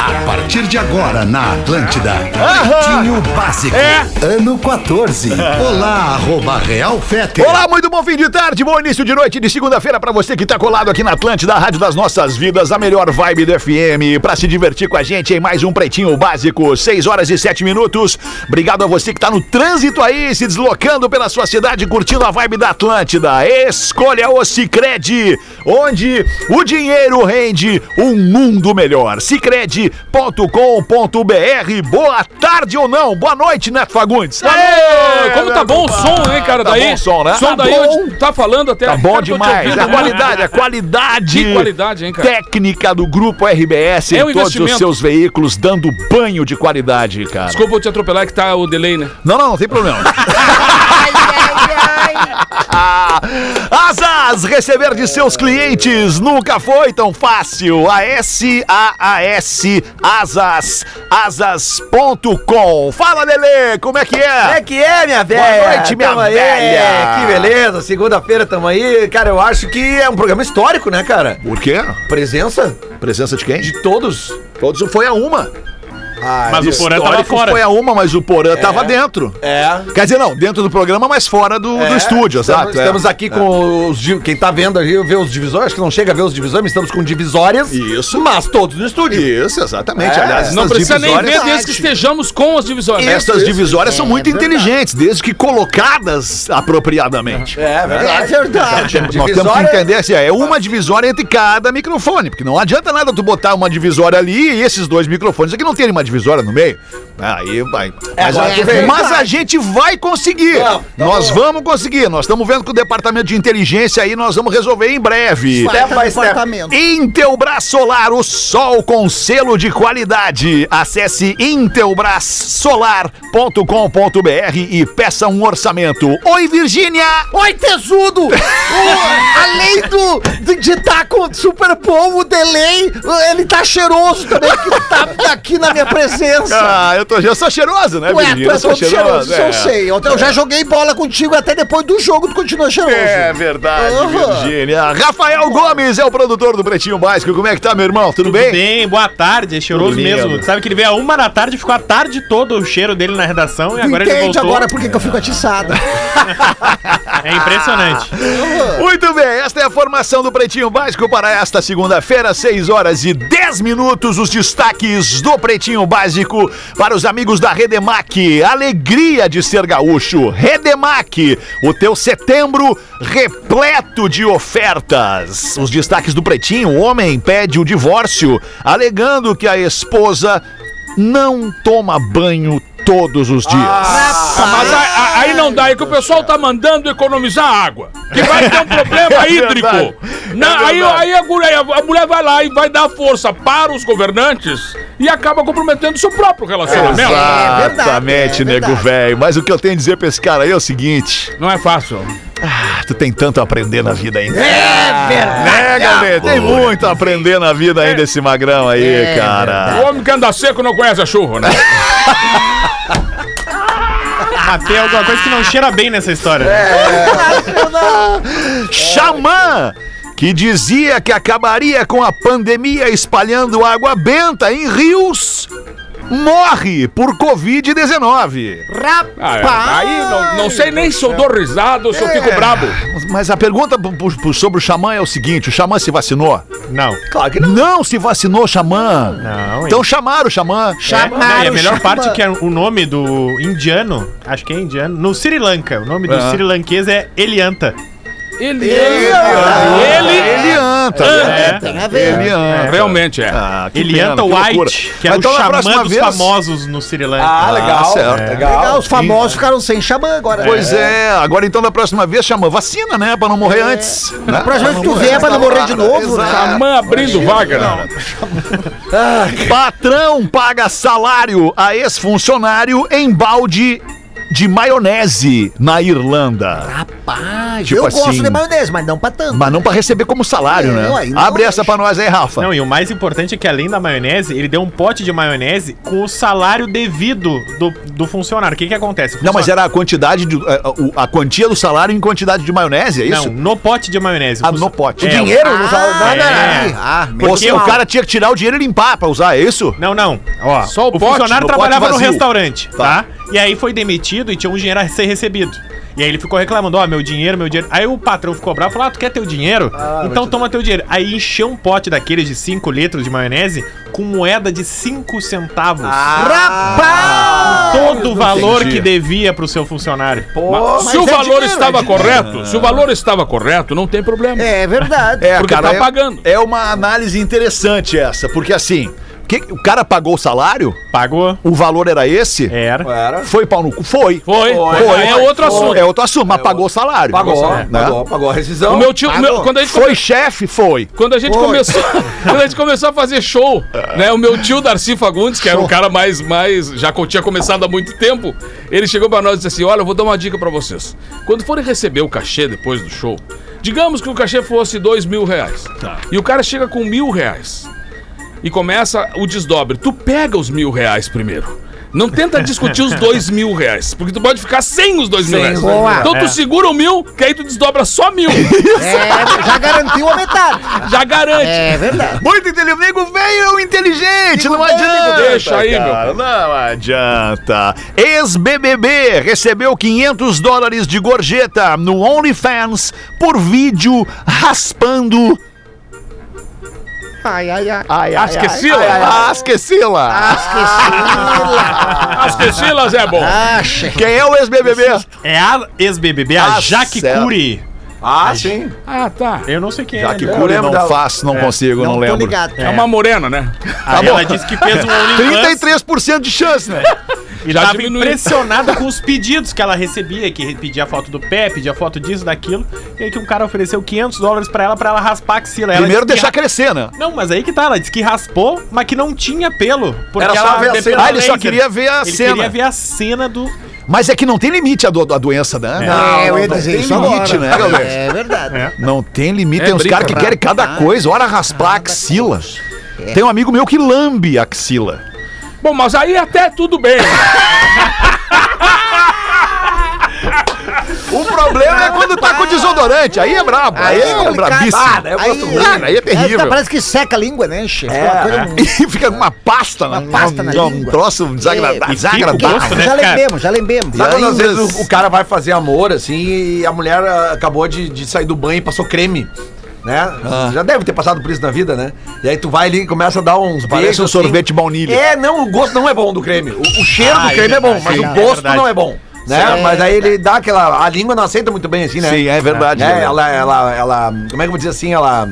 A partir de agora na Atlântida, Pretinho Básico, ano 14. Olá, arroba Real Fete. Olá, muito bom fim de tarde, bom início de noite de segunda-feira pra você que tá colado aqui na Atlântida, a Rádio das Nossas Vidas, a melhor vibe do FM, pra se divertir com a gente em mais um Pretinho Básico, 6 horas e 7 minutos. Obrigado a você que tá no trânsito aí, se deslocando pela sua cidade, curtindo a vibe da Atlântida. Escolha o Cicred, onde o dinheiro rende um mundo melhor. Cicred.com.br. Boa tarde ou não? Boa noite, Neto Fagundes. Aê, como tá bom o som, hein, cara, Tá daí? bom o som, né? Som Tá daí bom. tá falando até. Tá bom Cara, demais. ouvindo, A né? qualidade, a qualidade. Que qualidade, hein, cara? Técnica do grupo RBS É em todos os seus veículos, dando banho de qualidade, cara. Desculpa eu te atropelar que tá o delay, né? Não, não, não tem problema. Asas, receber de seus clientes nunca foi tão fácil. A S-A-A-S, Asas, asas.com. Fala, Lelê, como é que é? É que é, minha velha. Boa noite, minha Tamo aí. velha. Que beleza. Segunda-feira tamo aí. Cara, eu acho que é um programa histórico, né, cara? Por quê? Presença Presença de quem? de todos. Todos foi a uma. Ah, Mas o Porã tava fora. foi a uma, mas o Porã tava dentro. É. Quer dizer, não, dentro do programa, mas fora do, do É, estúdio, estamos, exato. é. Estamos aqui com os. di- Quem tá vendo aí, vê os divisórios. Acho que não chega a ver os divisórios, mas estamos com divisórias. Isso. Mas todos no estúdio. Isso, exatamente. É. Aliás, Não precisa nem ver desde que estejamos com as divisórias. Essas divisórias são muito inteligentes, desde que colocadas apropriadamente. É, verdade. É verdade. Nós temos que entender assim, é uma divisória entre cada microfone, porque não adianta nada tu botar uma divisória ali e esses dois microfones aqui não terem uma divisória no meio. Aí vai. Mas, agora a, mas a gente vai conseguir. Não, tá nós bom. vamos conseguir. Nós estamos vendo com o departamento de inteligência aí, nós vamos resolver em breve. Step by step. Intelbras Solar, o sol com selo de qualidade. Acesse intelbrassolar.com.br e peça um orçamento. Oi, Virgínia! Oi, tesudo! O- além do, de estar com super bom o delay, ele tá cheiroso também, que tá aqui na minha presença. Ah, eu, eu sou cheiroso, né, Ué, Virgínia? tu é Eu sou todo cheiroso, isso é. eu sei. Eu, eu já joguei bola contigo até depois do jogo, tu continua cheiroso. É verdade, Aham. Virgínia. Rafael Gomes é o produtor do Pretinho Básico. Como é que tá, meu irmão? Tudo, Tudo bem? bem? boa tarde, é cheiroso Tudo lindo. mesmo. Sabe que ele veio a uma da tarde, ficou a tarde toda o cheiro dele na redação e agora ele entende voltou. agora por que que eu fico atiçado. É impressionante. Muito bem, esta é a formação do Pretinho Básico para esta segunda-feira, 6 horas e 10 minutos. Os destaques do Pretinho Básico para os amigos da Redemac. Alegria de ser gaúcho. Redemac, o teu setembro repleto de ofertas. Os destaques do Pretinho: o homem pede o divórcio, alegando que a esposa não toma banho todos os dias. Ah, mas a- a- aí não dá, aí que o pessoal tá mandando economizar água. Que vai ter um problema É hídrico. É aí verdade. aí a, mulher, a mulher vai lá e vai dar força para os governantes e acaba comprometendo seu próprio relacionamento. Exatamente, é nego verdade. velho. Mas o que eu tenho a dizer pra esse cara aí é o seguinte: Não é fácil. ah, tu tem tanto a aprender na vida ainda. É verdade. Né? Tem muito a aprender na vida ainda esse magrão aí, É cara. O homem que anda seco não conhece a chuva, né? Mas tem alguma coisa que não cheira bem nessa história. É. né? Xamã, que dizia que acabaria com a pandemia espalhando água benta em rios, morre por Covid-19. Ah, é. Aí não, não sei nem se eu dou risada ou se eu fico brabo. Mas a pergunta sobre o Xamã é o seguinte: o Xamã se vacinou? Não. Claro que não. Não se vacinou, Xamã. Não, Então chamaram o Xamã. É, não, e a melhor chama- parte é que é o nome do indiano, acho que é indiano, no Sri Lanka. O nome do Ah. sri lanquês é Elianta. Ele, ele, Elianta. É. Tem a ver. Elianta. realmente é. Ah, Elianta pena, que. White, que era Então, o na xamã dos vez- famosos no Sri Lanka. Ah, legal. certo. Legal. Legal, os famosos ficaram sem xamã agora. Pois é. agora então da próxima vez chama vacina, né? Pra não morrer antes. Né? Próxima vez que tu vier pra não morrer de novo, né? Xamã abrindo vaga, né? Patrão paga salário a ex-funcionário em balde de maionese na Irlanda. Rapaz, Tipo eu assim- gosto de maionese, mas não pra tanto. Mas não pra receber como salário, Não, né? não Abre essa pra nós aí, Rafa. Não, e o mais importante é que além da maionese, ele deu um pote de maionese com o salário devido do, do funcionário. O que que acontece? O Não, mas era a quantidade de. A, o- a quantia do salário em quantidade de maionese, é isso? Não, no pote de maionese. Ah, O no pote. É, Dinheiro no salário. é. Ah, Ou o cara tinha que tirar o dinheiro e limpar pra usar, é isso? Não, não. Ó, Só o o, pote, funcionário no pote trabalhava no restaurante, Tá. tá. E aí foi demitido e tinha um dinheiro a ser recebido. E aí ele ficou reclamando, ó, meu dinheiro, meu dinheiro. Aí o patrão ficou bravo e falou, ah, tu quer teu dinheiro? então toma teu dinheiro. Aí encheu um pote daqueles de 5 litros de maionese com moeda de 5 centavos. Rapaz! Todo o valor entendi. que devia pro seu funcionário. Mas se o é valor dinheiro, estava é correto, se o valor estava correto, não tem problema. É verdade. É, Porque tá é- pagando. É uma análise interessante essa, porque assim, que- o cara pagou o salário, Pagou? o valor era esse, Era. Era. foi pau no cu, foi. Foi, Foi, é outro assunto. É outro assunto, mas pagou o salário. Pagou, né? pagou, pagou a rescisão. O meu tio, Pagou. meu- quando a gente Foi chefe, foi. Quando a gente começou, quando a gente começou a fazer show, né? O meu tio Darcy Fagundes, que era um cara mais, mais já tinha começado há muito tempo, ele chegou pra nós e disse assim: "Olha, eu vou dar uma dica pra vocês. Quando forem receber o cachê depois do show, digamos que o cachê fosse dois mil reais, e o cara chega com mil reais e começa o desdobre. Tu pega os mil reais primeiro." Não tenta discutir os dois mil reais, porque tu pode ficar sem os dois mil reais. Boa. Então tu segura o mil, que aí tu desdobra só mil. É, já garantiu a metade. Já garante. É verdade. Muito inteligente. É um inteligente, não adianta. Deixa aí, meu cara, Não adianta. Ex-BBB recebeu 500 dólares de gorjeta no OnlyFans por vídeo raspando. Ai, ai, ai. Ai, ai, Asquecila? ai, ai, ai, Asquecila. Esqueci. As Quecilas é bom. Acha. Quem é o ex-BBB? É a ex-BBB, a Ah, Jaque. Curi. Ah, sim. Ah, tá. Eu não sei quem Já é. que né? cura lembro não dela. faço, não consigo, não, Não lembro. ligado. É uma morena, né? Aí ela disse que fez um OnlyFans 33% de chance, né? E Já tava diminuiu. impressionada com os pedidos que ela recebia, que pedia a foto do pé, pedia foto disso, daquilo. E aí que um cara ofereceu 500 dólares pra ela, pra ela raspar a axila. Ela Primeiro disse que deixar crescer, né? Não, mas aí que tá, ela disse que raspou, mas que não tinha pelo. Porque Era só ela ver a cena. Ah, ele só queria ver a Ele cena. queria ver a cena do. Mas é que não tem limite a, do- a doença, né? É, eu ia não dizer tem isso limite, agora. né, galera? É verdade. Não tem limite. É tem uns caras que querem cada rapaz. coisa. Ora, raspar a axila. Tem um amigo meu que lambe a axila. Bom, mas aí até tudo bem. O problema é quando tá com desodorante. Aí é brabo. Aí, é, complicado. brabíssimo. É aí, outro ruim, aí é terrível. fica- parece que seca a língua, né, chefe? É, uma E fica com uma pasta, Uma né? pasta na um, língua. troço desagradável. É, o desagradável. gosto, né? Já lembremos, já lembremos. Sabe quando às vezes o, o cara vai fazer amor, assim, e a mulher ah, acabou de, de sair do banho e passou creme. Né? Ah. Já deve ter passado por isso na vida, né? E aí tu vai ali e começa a dar uns Parece beijos. um assim. sorvete baunilha. É, não, o gosto não é bom do creme. O, o cheiro Ah, do creme é é bom, mas sim, o é gosto verdade. não é bom. Né? Sim. Mas aí ele dá aquela. A língua não aceita muito bem assim, né? Sim, é verdade. Né? né? Ela, ela, ela. Como é que eu vou dizer assim? Ela.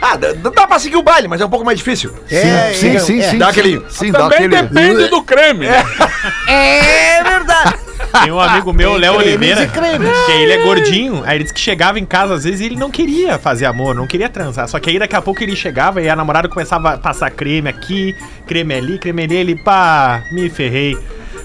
Ah, dá, dá pra seguir o baile, mas é um pouco mais difícil. É, sim, é, sim, é. sim. Dá aquele- Sim, dá Também aquele. depende do creme. né? É verdade. Tem um amigo meu, Léo Oliveira, que ele é gordinho. Aí ele disse que chegava em casa às vezes e ele não queria fazer amor, não queria transar. Só que aí daqui a pouco ele chegava e a namorada começava a passar creme aqui, creme ali, creme ali. Ele, pá, me ferrei.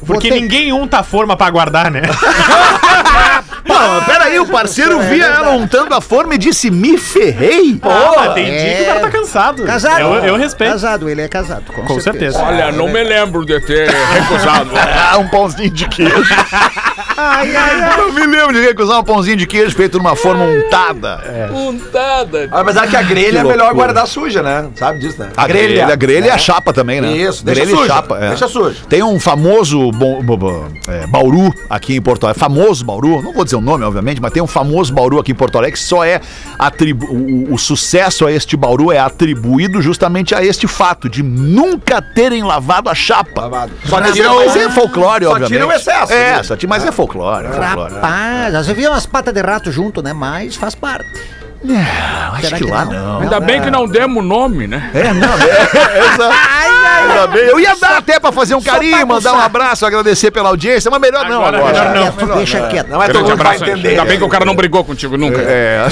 Porque Botei- ninguém unta a forma pra guardar, né? Não, peraí, o parceiro É via ela untando a forma e disse: Me ferrei? Pô, mas tem é. dia que o cara tá cansado. Casado. Eu, eu respeito. Casado, ele é casado, com, Com certeza. Olha, não me lembro de ter recusado. Ah, um pãozinho de queijo. Ai, ai, ai. Não me lembro de recusar um pãozinho de queijo feito numa forma untada. Untada. Apesar que a grelha Que é melhor guardar suja, né? Sabe disso, né? A grelha, a grelha é a chapa também, né? Isso, deixa grelha e suja, chapa. é. deixa suja. Tem um famoso bom- é, Bauru aqui em Porto Alegre. Famoso Bauru, não vou dizer o nome, obviamente, mas tem um famoso Bauru aqui em Porto Alegre que só é atribu o, o sucesso a este Bauru é atribuído justamente a este fato de nunca terem lavado a chapa. Lavado. Só Mas tira não- mas é folclore, só obviamente. tira o excesso, É, né? só tira, mas é folclore, é folclore. Rapaz, você via umas patas de rato junto, né? Mas faz parte. Não, acho Será que que lá não? não. Ainda bem que não demos nome, né? É, não, é, é, Ainda bem. Eu ia dar até pra fazer um carinho, mandar um abraço, agradecer pela audiência, mas melhor não Agora melhor não. Deixa quieto. Não é todo mundo vai entender. Ainda bem que o cara não brigou contigo nunca. É.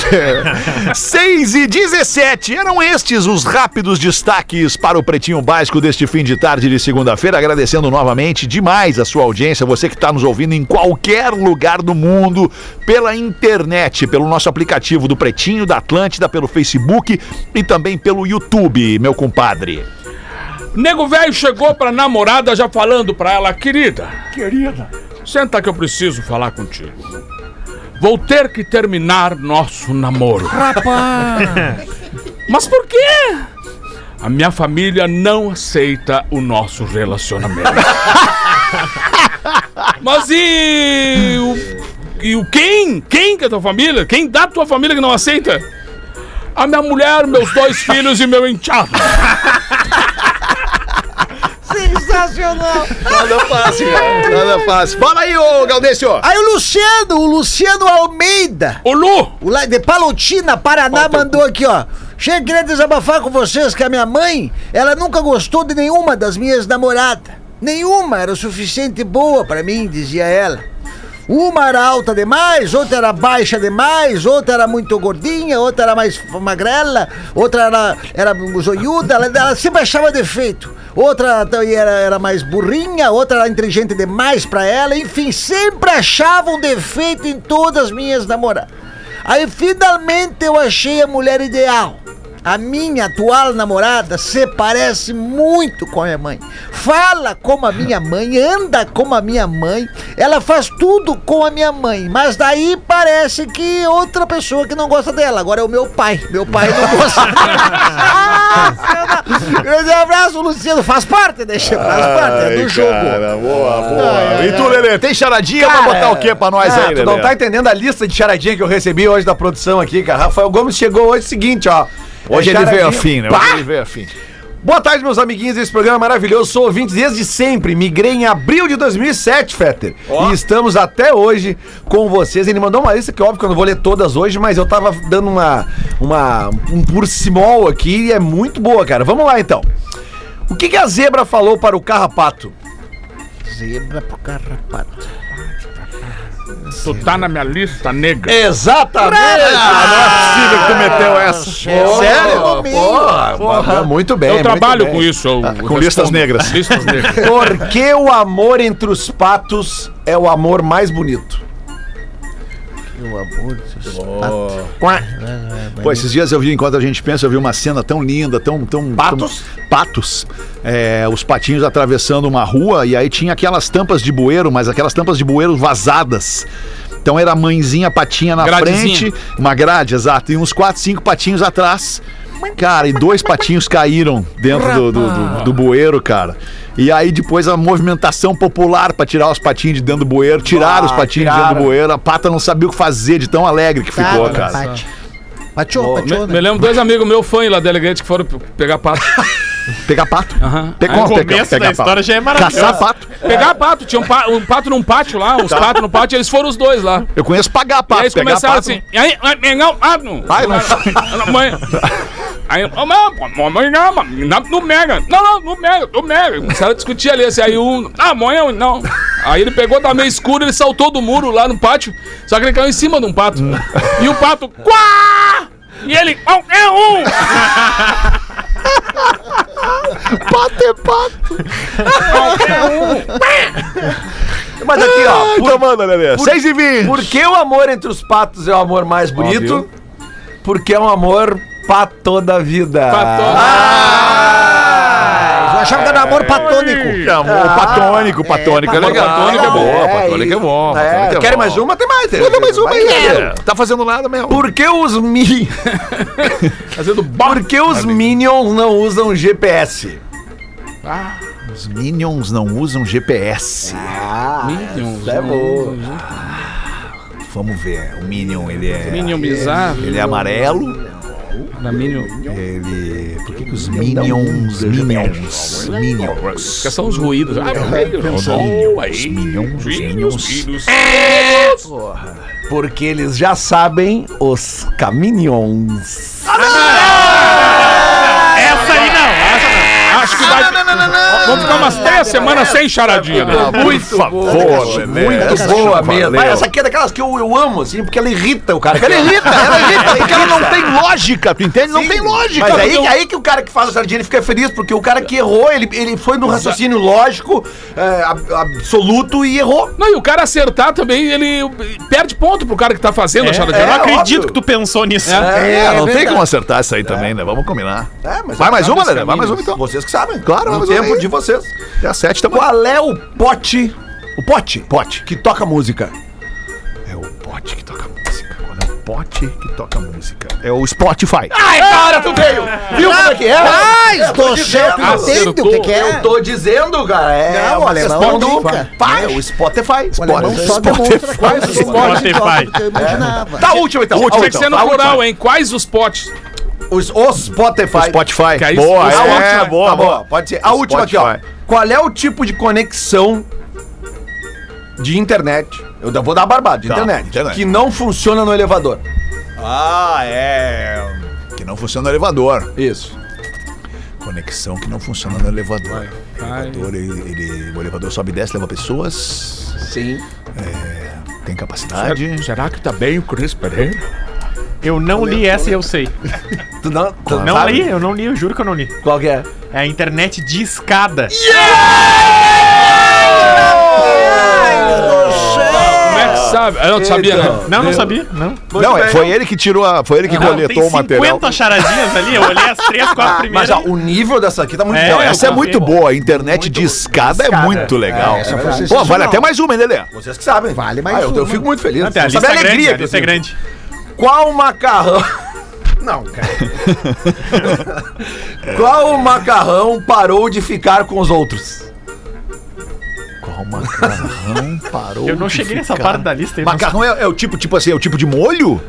6 e 17 eram estes os rápidos destaques para o Pretinho Básico deste fim de tarde de segunda-feira. Agradecendo novamente demais a sua audiência, você que está nos ouvindo em qualquer lugar do mundo, pela internet, pelo nosso aplicativo do Pretinho, da Atlântida, pelo Facebook e também pelo YouTube, meu compadre. Nego velho chegou pra namorada já falando pra ela, querida. Querida. Senta que eu preciso falar contigo. Vou ter que terminar nosso namoro. Rapaz. Mas por quê? A minha família não aceita o nosso relacionamento. Mas e o, e o quem? Quem que é tua família? Quem da tua família que não aceita? A minha mulher, meus dois filhos e meu enteado. Sensacional. Nada fácil, cara. Nada fácil. Fala aí, ô Galdêncio. Aí o Luciano, o Luciano Almeida, O Lu! o lá de Palotina, Paraná, mandou aqui, ó. Chega, queria desabafar com vocês que a minha mãe, ela nunca gostou de nenhuma das minhas namoradas. Nenhuma era o suficiente boa pra mim, dizia ela. Uma era alta demais, outra era baixa demais, outra era muito gordinha, outra era mais magrela, outra era, era zoiuda, ela, ela sempre achava defeito. Outra era, era mais burrinha, outra era inteligente demais pra ela, enfim, sempre achava um defeito em todas as minhas namoradas. Aí finalmente eu achei a mulher ideal. A minha atual namorada se parece muito com a minha mãe. Fala como a minha mãe, anda como a minha mãe, ela faz tudo com a minha mãe. Mas daí parece que outra pessoa que não gosta dela. Agora é o meu pai. Meu pai não gosta dela. Grande abraço, Luciano. Faz parte, deixa. Faz parte, é do jogo. Cara, boa, boa. E tu, Lelê, tem charadinha pra Cara, botar o quê pra nós ah, aí, Tu não Lelê? tá entendendo a lista de charadinha que eu recebi hoje da produção aqui, cara. Rafael Gomes chegou hoje o seguinte, ó. Hoje É ele veio afim, né? Hoje ele veio afim. Boa tarde, meus amiguinhos desse programa maravilhoso. Sou ouvinte desde sempre. Migrei em abril de 2007, Fetter. E estamos até hoje com vocês. Ele mandou uma lista que, óbvio, que eu não vou ler todas hoje, mas eu tava dando uma, uma, um por cimol aqui e é muito boa, cara. Vamos lá, então. O que, que a zebra falou para o carrapato? Zebra pro carrapato. Tu tá na minha lista negra. Exatamente! Ah, não é possível que tu meteu essa. Sério? Porra, Porra, muito bem. Eu trabalho bem. com isso. eu com listas negras. Listas negras. Por que o amor entre os patos é o amor mais bonito? Meu amor, esses patos. Pô, esses dias eu vi, enquanto a gente pensa, eu vi uma cena tão linda, tão. tão Patos? tão- patos. É, os patinhos atravessando uma rua e aí tinha aquelas tampas de bueiro, mas aquelas tampas de bueiro vazadas. Então era a mãezinha patinha na Gradezinha. frente, uma grade, exato, e uns quatro, cinco patinhos atrás. Cara, e dois patinhos caíram dentro do, do, do- do bueiro, cara. E aí depois a movimentação popular pra tirar os patinhos de dentro do bueiro, tiraram Ah, os patinhos de dentro tiraram. do bueiro, a pata não sabia o que fazer de tão alegre que ficou, Tá, cara. Pati. Patiou, Me, patiou, me né? lembro dois amigos meus fãs lá da Elegante que foram pe- pegar pato. Pegar pato? Aham. Pe- Aí como O pegar- começo pegar da história pato? já é maravilhoso. Caçar pato. Pegar pato, tinha um, pa- um pato num pátio lá, uns patos no pátio, eles foram os dois lá. Eu conheço pagar E pato. aí eles pegar começaram pato. assim, e aí, vai pegar o pato. Ai, não. Mãe. Aí, ô, mãe, mamãe, não, mãe, não, não mega. Não, não, não mega, não mega. Começaram a discutir ali, assim, aí um, ah, mãe, não. Aí ele pegou, tava meio escuro, ele saltou do muro lá no pátio, só que ele caiu em cima de um pato. E o pato, quá! E ele, qualquer um! Pato é pato. Mas aqui, ó. Então manda, Lelê. 6 e 20. Por que o amor entre os patos é o amor mais bonito? Óbvio. Porque é um amor pra toda a vida. Pato. Eu achava que era amor patônico. Amor patônico, patônico é, é, legal. patônico é bom. boa, patônico é bom. É, é querem bom. mais uma? Tem mais. Manda mais uma aí. Tá fazendo nada mesmo. Por que os mi... Fazendo Por que os Minions não usam GPS? Os Minions não usam GPS. Minions. é bom. Vamos ver. O Minion, ele é. Minion bizarro. Ele é amarelo. Na Minion. Ele. Por que, que os Minions. Minions. Minions. Que são os ruídos. Ah, aí. Minions. Os Minions, Minions. Minions. Porque eles já sabem os Caminions. Essa aí não, essa não. acho que vai. Vamos ficar umas três semanas sem charadinha. né? Muito favor, Lelê. Muito boa mesmo. Mas essa aqui é daquelas que eu, amo, assim, porque ela irrita o cara. Ela irrita, ela irrita, porque ela não tem lógica, tu entende? Não tem lógica. Mas aí, que o cara que faz a sardinha ele fica feliz, porque o cara que errou, ele, ele foi no raciocínio lógico, é, ab- absoluto e errou. Não, e o cara acertar também, ele perde ponto pro cara que tá fazendo a charadinha. Eu não é, acredito óbvio. que tu pensou nisso. É, não tem como acertar isso aí também, né? Vamos combinar. É, mas Vai é mais um uma, Lelê? Vai mais uma então. Vocês que sabem. Claro, mas tempo de vocês. Até a sete também. Qual é o pote? O pote? Pote. Que toca música. É o pote que toca música. Qual é o pote que toca música? É o Spotify. Ai, cara, tu veio! Viu como é que é? Céu, tu dizendo. entende o que, que é? Eu tô dizendo, cara. É Não, o alemão questão do... brinca. Vai, o Spotify. O alemão só Spotify. demonstra quais os Spotify. potes que eu imaginava. Tá, a última então. Última, Tinha que ser no a última. plural, hein? Quais os potes? Os, o Spotify. Spotify. Que aí- boa, é, última, boa, tá boa. pode ser. A última aqui, ó. Spotify. Qual é o tipo de conexão de internet? Eu vou dar barbada, de Tá, internet, internet. Que não funciona no elevador. Ah, é. Que não funciona no elevador. Isso. Conexão que não funciona no elevador. O elevador, ele, ele- o elevador sobe e desce, leva pessoas. Sim. Tem capacidade. Será que tá bem o Cris Pereira? Eu não li essa e eu sei. Tu não, tu Não sabe? li, eu não li, eu juro que eu não li. Qual que é? É a internet de escada. Como é que sabe? Eu não sabia, Eita. não. Não, não sabia, não. Não, é, foi ele que tirou a. Foi ele que Não, coletou tem o material. 50 charadinhas ali, eu olhei as três, quatro primeiras. Mas ó, o nível dessa aqui tá muito É, bom. Não, essa é muito confio. boa. A internet de escada, é muito legal. É, essa foi Pô, sensacional. vale até mais uma, hein, Lelê? Vocês que sabem. Vale mais ah, eu, eu uma. fico muito feliz. Não, tem a Não lista sabe a alegria que eu lista é sinto. grande. Qual macarrão... Não, cara. Qual macarrão parou de ficar com os outros? Qual macarrão parou? Eu não cheguei nessa ficar? parte da lista aí. não Macarrão é, é o tipo, tipo assim, é o tipo de molho?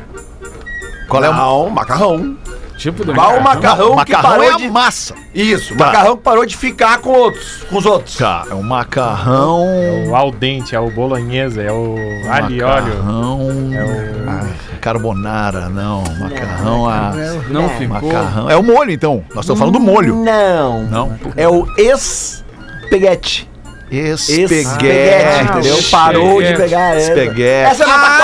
Qual é o Não, macarrão. Tipo do Qual o macarrão, que macarrão? parou é a de... massa. Isso, Tá. macarrão que parou de ficar com outros, com os outros. Tá, é um macarrão. O al dente, é o bolonhesa, é o alho e óleo. Macarrão. É o- carbonara, não. Macarrão. ah, Não ficou. macarrão. É o molho, então. Nós estamos falando do molho. Não. Não. É o espeguete. Espeguete. entendeu? espeguete. Parou de pegar essa. Espeguete. Essa é nota 4.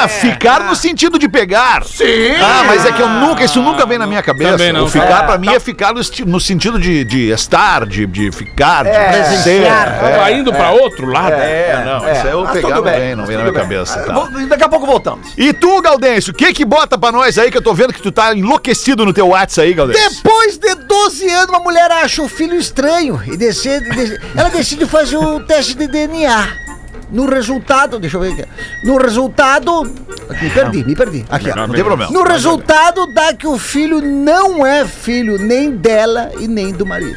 Ah, ficar no sentido de pegar. Sim. Ah, mas é que eu nunca, isso nunca vem na minha cabeça. Também não. O ficar É, pra mim é ficar no, no sentido de, de estar, de, de ficar, de É, ser. Tava indo pra outro lado. É, não, isso aí eu Mas pegar não vem, não vem na minha bem. cabeça. Ah, Tá. vou- Daqui a pouco voltamos. E tu, Gaudêncio, o que que bota pra nós aí que eu tô vendo que tu tá enlouquecido no teu WhatsApp aí, Gaudêncio? Depois de 12 anos, uma mulher acha o filho estranho e decide, de- ela decide fazer o teste de DNA. No resultado, deixa eu ver aqui. No resultado. Me perdi, me perdi. Aqui, ó. Não tem problema. No resultado, dá que o filho não é filho nem dela e nem do marido.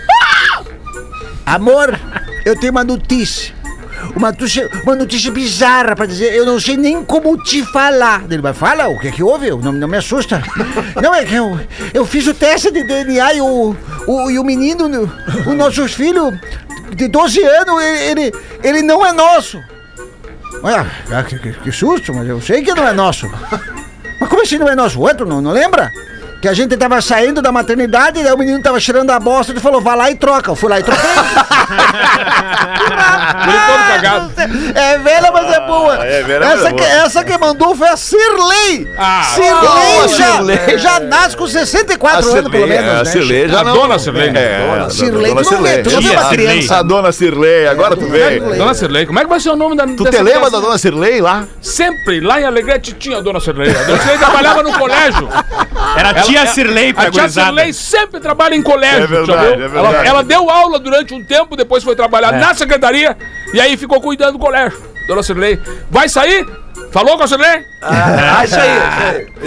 Amor, eu tenho uma notícia. Uma notícia, uma notícia bizarra pra dizer, eu não sei nem como te falar. Ele vai, fala, o que é que houve? Não, não me assusta. Não, é que eu, eu fiz o teste de DNA e o, o, e o menino, o nosso filho de 12 anos, ele, ele, ele não é nosso. Ué, ah, que, que- que susto, mas eu sei que não é nosso. Mas como assim não é nosso? O outro não, não lembra? Que a gente tava saindo da maternidade, e daí o menino tava cheirando a bosta, ele falou, vai lá e troca. Eu fui lá e troquei. É velha, mas é boa. é velha, mas essa, é que, boa. essa que mandou foi a Cirlei. Ah, Cirlei, boa, já, Cirlei. já nasce com 64 anos, pelo menos. a né? Cirlei já A não. dona Cirlei. É, Cirlei, dona tu não tu uma Tia criança. A dona Cirlei, agora tu vê. Dona Cirlei, como é que vai ser o nome da Tu te lembra da dona Cirlei lá? Sempre, lá em Alegrete tinha a Dona Cirlei. A Dona Cirlei trabalhava no colégio. Era a tia Cirlei pra A tia gurizada. Cirlei sempre trabalha em colégio, É verdade, já viu? é verdade. Ela, ela deu aula durante um tempo, depois foi trabalhar na secretaria e aí ficou cuidando do colégio. Dona Cirlei, vai sair? Falou com a Cirlei? Ah, isso aí,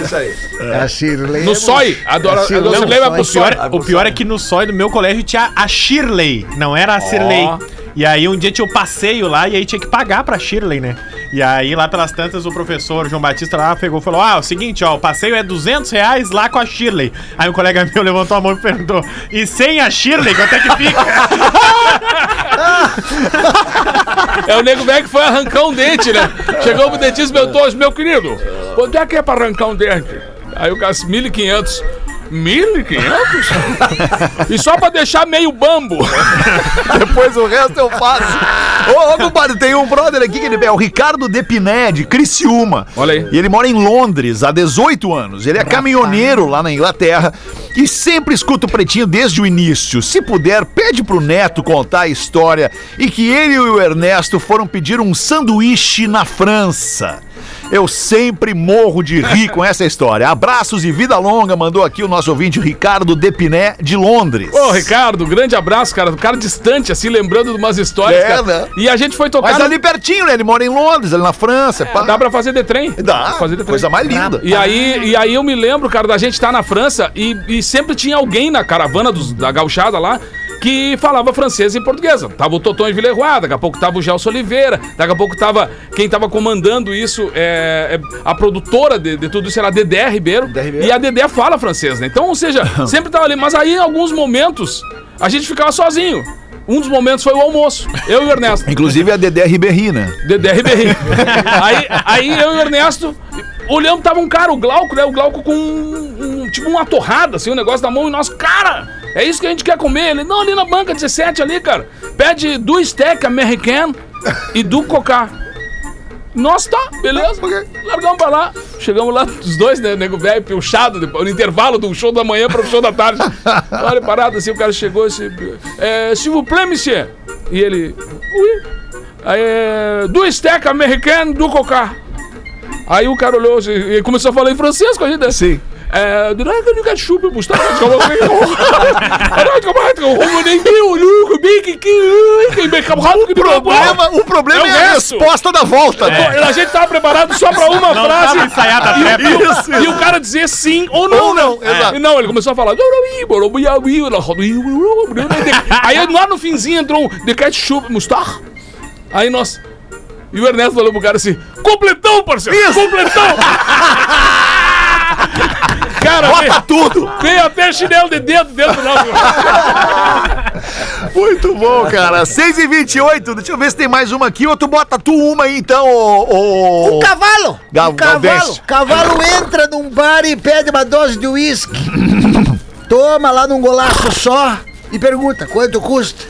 isso aí. Isso aí. A Cirlei. No SOI. A Dona, a Dona Não, Cirlei vai pro O pior, SOI. o pior é que no sóio do meu colégio tinha a Shirley, não era a Cirlei. E aí um dia tinha o passeio lá e aí tinha que pagar pra Shirley, né? E aí lá pelas tantas o professor João Batista lá pegou e falou: Ah, é o seguinte, ó, o passeio é 200 reais lá com a Shirley. Aí um colega meu levantou a mão e perguntou: E sem a Shirley, quanto é que fica? É o nego velho que foi arrancar um dente, né? Chegou pro dentista e perguntou, meu querido, quanto é que é pra arrancar um dente? Aí o cara, 1.500. 1.500? e só pra deixar meio bambo. Depois o resto eu faço. Ô, ô, compadre, tem um brother aqui que ele é o Ricardo Depiné, de Criciúma. Olha aí. E ele mora em Londres há 18 anos. Ele é caminhoneiro lá na Inglaterra e sempre escuta o Pretinho desde o início. Se puder, pede pro Neto contar a história e que ele e o Ernesto foram pedir um sanduíche na França. Eu sempre morro de rir com essa história. Abraços e vida longa, mandou aqui o nosso ouvinte Ricardo Depiné, de Londres. Ô, Ricardo, grande abraço, cara. Um cara distante, assim, lembrando de umas histórias, É, cara. né? E a gente foi tocar. Mas no- ali pertinho, né? Ele mora em Londres, ali na França. pá. É, Dá pra fazer de trem. Dá, fazer de trem. coisa mais linda. E aí, e aí eu me lembro, cara, da gente estar na França e, e sempre tinha alguém na caravana dos- da gauchada lá que falava francês e portuguesa. Tava o Toton Villeroy, daqui a pouco tava o Gelson Oliveira, daqui a pouco tava quem tava comandando isso, é, é, a produtora de, de tudo isso era a Dedé Ribeiro, Ribeiro. E a Dedé fala francês, né? Então, ou seja, sempre tava ali. Mas aí, em alguns momentos, a gente ficava sozinho. Um dos momentos foi o almoço. Eu e o Ernesto. Inclusive a Dedé Ribéry, né? Dedé Ribeirinho. aí, aí eu e o Ernesto olhando, tava um cara, o Glauco, né? O Glauco com um, um- tipo uma torrada, assim, um negócio na mão, e nós, cara, é isso que a gente quer comer. Ele, não, ali na banca 17 ali, cara. Pede do steak americano e do cocá. Nossa, tá, beleza. Largamos pra lá. Chegamos lá, os dois, né? Nego velho, puxado, no intervalo do show da manhã pro show da tarde. Olha, parado assim, o cara chegou assim. É, S'il vous plaît, monsieur. E ele. Ui. Aí, é, do steak americano do cocá. Aí o cara olhou assim, e começou a falar em francês com a gente. né? Sim. É, que eu chupa, assim? O problema, o problema É é, o a resposta da volta. né? A gente tava preparado só pra uma Não frase. tava ensaiada a e, trap. e o- e o cara dizer sim ou não. Ou não, né? exato. E não, ele começou a falar. Aí lá no finzinho entrou um de ketchup, mustar. Aí nós. E o Ernesto falou pro cara assim: completão, parceiro! Completão! Cara, Bota veio, tudo. veio até chinelo de dedo dentro do nosso. Muito bom, cara. 6 e 28 Deixa eu ver se tem mais uma aqui. Ou tu bota tu uma aí, então, ô... ô- O cavalo! Gal- o cavalo! Cavalo entra num bar e pede uma dose de uísque. Toma lá num golaço só e pergunta quanto custa.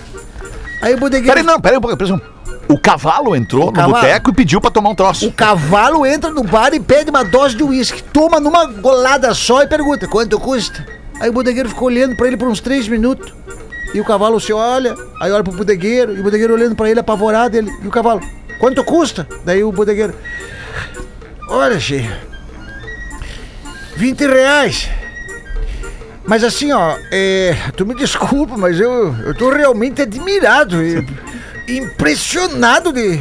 Aí o bodegueiro. Peraí, não, peraí um pouquinho. peraí, um- O cavalo entrou no cavalo. boteco e pediu pra tomar um troço. O cavalo entra no bar e pede uma dose de uísque. Toma numa golada só e pergunta quanto custa. Aí o bodegueiro ficou olhando pra ele por uns três minutos. E o cavalo se olha, aí olha pro bodegueiro, e o bodegueiro olhando pra ele apavorado. Ele, e o cavalo, quanto custa? Daí o bodegueiro, olha, cheio, 20 reais. Mas assim, ó, é, tu me desculpa, mas eu, eu tô realmente admirado, impressionado de.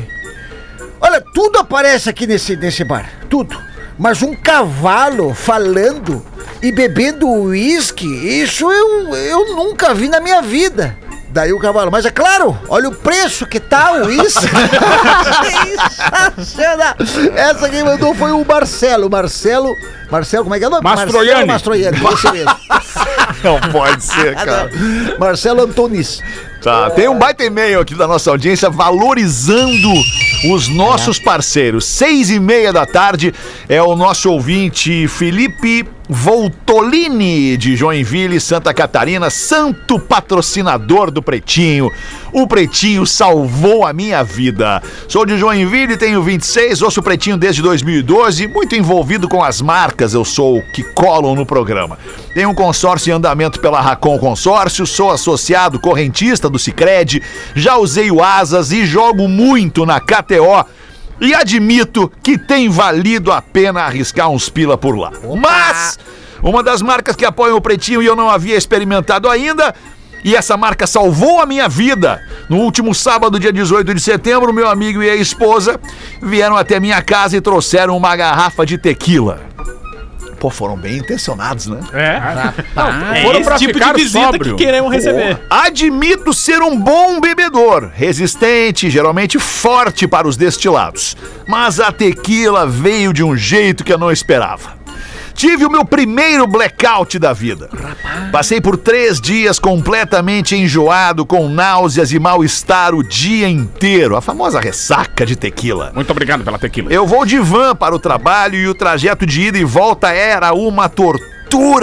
Olha, tudo aparece aqui nesse, nesse bar, tudo. Mas um cavalo falando e bebendo uísque, isso eu, eu nunca vi na minha vida. Daí o cavalo, mas é claro, olha o preço que tá o uísque. Essa quem mandou foi o Marcelo. Marcelo. Marcelo, como é que é o nome? Mastroianni. Marcelo Mastroianni, esse mesmo. Não pode ser, cara. Marcelo Antunes. Tá, tem um baita e-mail aqui da nossa audiência valorizando os nossos parceiros. Seis e meia da tarde é o nosso ouvinte Felipe Voltolini de Joinville, Santa Catarina, santo patrocinador do Pretinho. O Pretinho salvou a minha vida. Sou de Joinville, tenho 26, ouço o Pretinho desde 2012, muito envolvido com as marcas eu sou que colam no programa. Tenho um consórcio em andamento pela Racon Consórcio, sou associado correntista do Cicred, já usei o Asas e jogo muito na KTO. E admito que tem valido a pena arriscar uns pila por lá. Mas, uma das marcas que apoiam o Pretinho e eu não havia experimentado ainda, e essa marca salvou a minha vida. No último sábado, dia 18 de setembro, meu amigo e a esposa vieram até minha casa e trouxeram uma garrafa de tequila. Pô, foram bem intencionados, né? É. Foram é pra esse tipo ficar de visita sóbrio. que queremos receber. Admito ser um bom bebedor, resistente, geralmente forte para os destilados. Mas a tequila veio de um jeito que eu não esperava. Tive o meu primeiro blackout da vida. Passei por três dias completamente enjoado, com náuseas e mal-estar o dia inteiro. A famosa ressaca de tequila. Muito obrigado pela tequila. Eu vou de van para o trabalho e o trajeto de ida e volta era uma tortura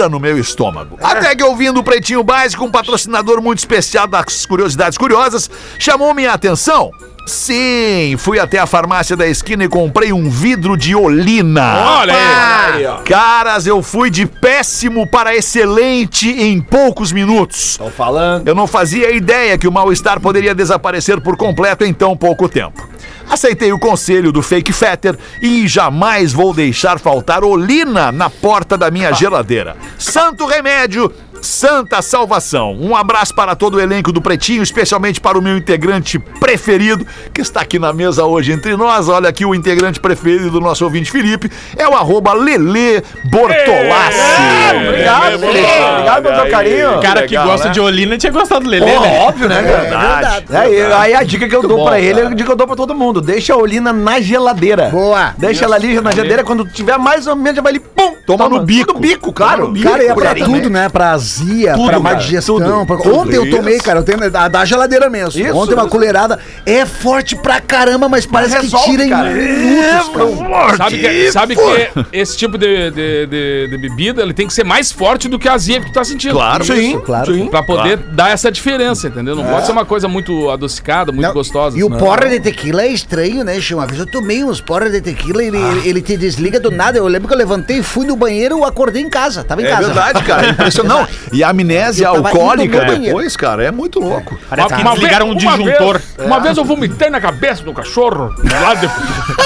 no meu estômago. Até que ouvindo o Pretinho Básico, um patrocinador muito especial das Curiosidades Curiosas, chamou minha atenção. Sim, fui até a farmácia da esquina e comprei um vidro de olina. Olha aí. Caras, eu fui de péssimo para excelente em poucos minutos. Estão falando. Eu não fazia ideia que o mal-estar poderia desaparecer por completo em tão pouco tempo. Aceitei o conselho do Fake Fetter e jamais vou deixar faltar olina na porta da minha geladeira. Santo remédio, santa salvação. Um abraço para todo o elenco do Pretinho, especialmente para o meu integrante preferido, que está aqui na mesa hoje entre nós. Olha aqui o integrante preferido do nosso ouvinte Felipe, é o arroba Lele Bortolassi. É, Obrigado, é, Felipe. é, Obrigado pelo teu carinho. O cara que legal, gosta né? de Olina tinha gostado do Lelê, Pô, né? óbvio, né, cara? Verdade. É, e aí a dica que eu dou bom, pra ele é cara. a dica que eu dou pra todo mundo. Deixa a olina na geladeira. Boa. Deixa ela ali na geladeira, quando tiver mais ou menos, já vai ali, pum! Toma no bico. No bico, claro. Toma no Cara, é pra tudo, né? Pra azia, Tudo, pra má cara, digestão. tudo, pra- tudo. Ontem eu tomei, cara, eu tenho da, da geladeira mesmo. Isso, Ontem uma isso. colherada é forte pra caramba, mas parece resolve, que tira cara. em minutos, cara. Sabe que, sabe que esse tipo de, de, de- de bebida ele tem que ser mais forte do que a azia que tu tá sentindo. Claro, Sim, claro. sim. Pra poder dar essa diferença, entendeu? Não pode ser uma coisa muito adocicada, muito Não, gostosa. E o Não. porra de tequila é estranho, né, Chão? Uma vez eu tomei uns porra de tequila, ele, ele, ele te desliga do nada. Eu lembro que eu levantei, fui no banheiro, acordei em casa. Tava em É casa. verdade, cara. É impressionante. E a amnésia alcoólica depois, cara, é muito louco. Parece que Uma desligaram um disjuntor. vez- uma vez eu vomitei na cabeça do cachorro, lá de-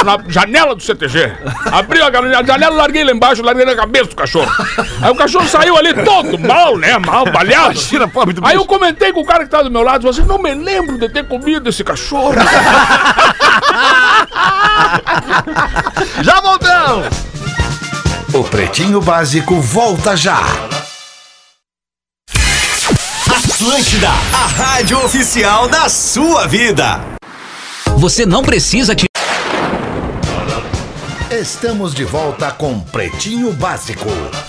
na janela do CTG. Abri a janela, a janela, larguei lá embaixo, larguei na cabeça do cachorro. Aí o cachorro saiu ali todo mal, né? Mal, balhado. Imagina, pobre do Aí bicho. eu comentei com o cara que tava do meu lado, você não me lembro de ter comido esse cachorro. Já voltamos! O Pretinho Básico volta já. Atlântida, a rádio oficial da sua vida. Você não precisa te Estamos de volta com Pretinho Básico.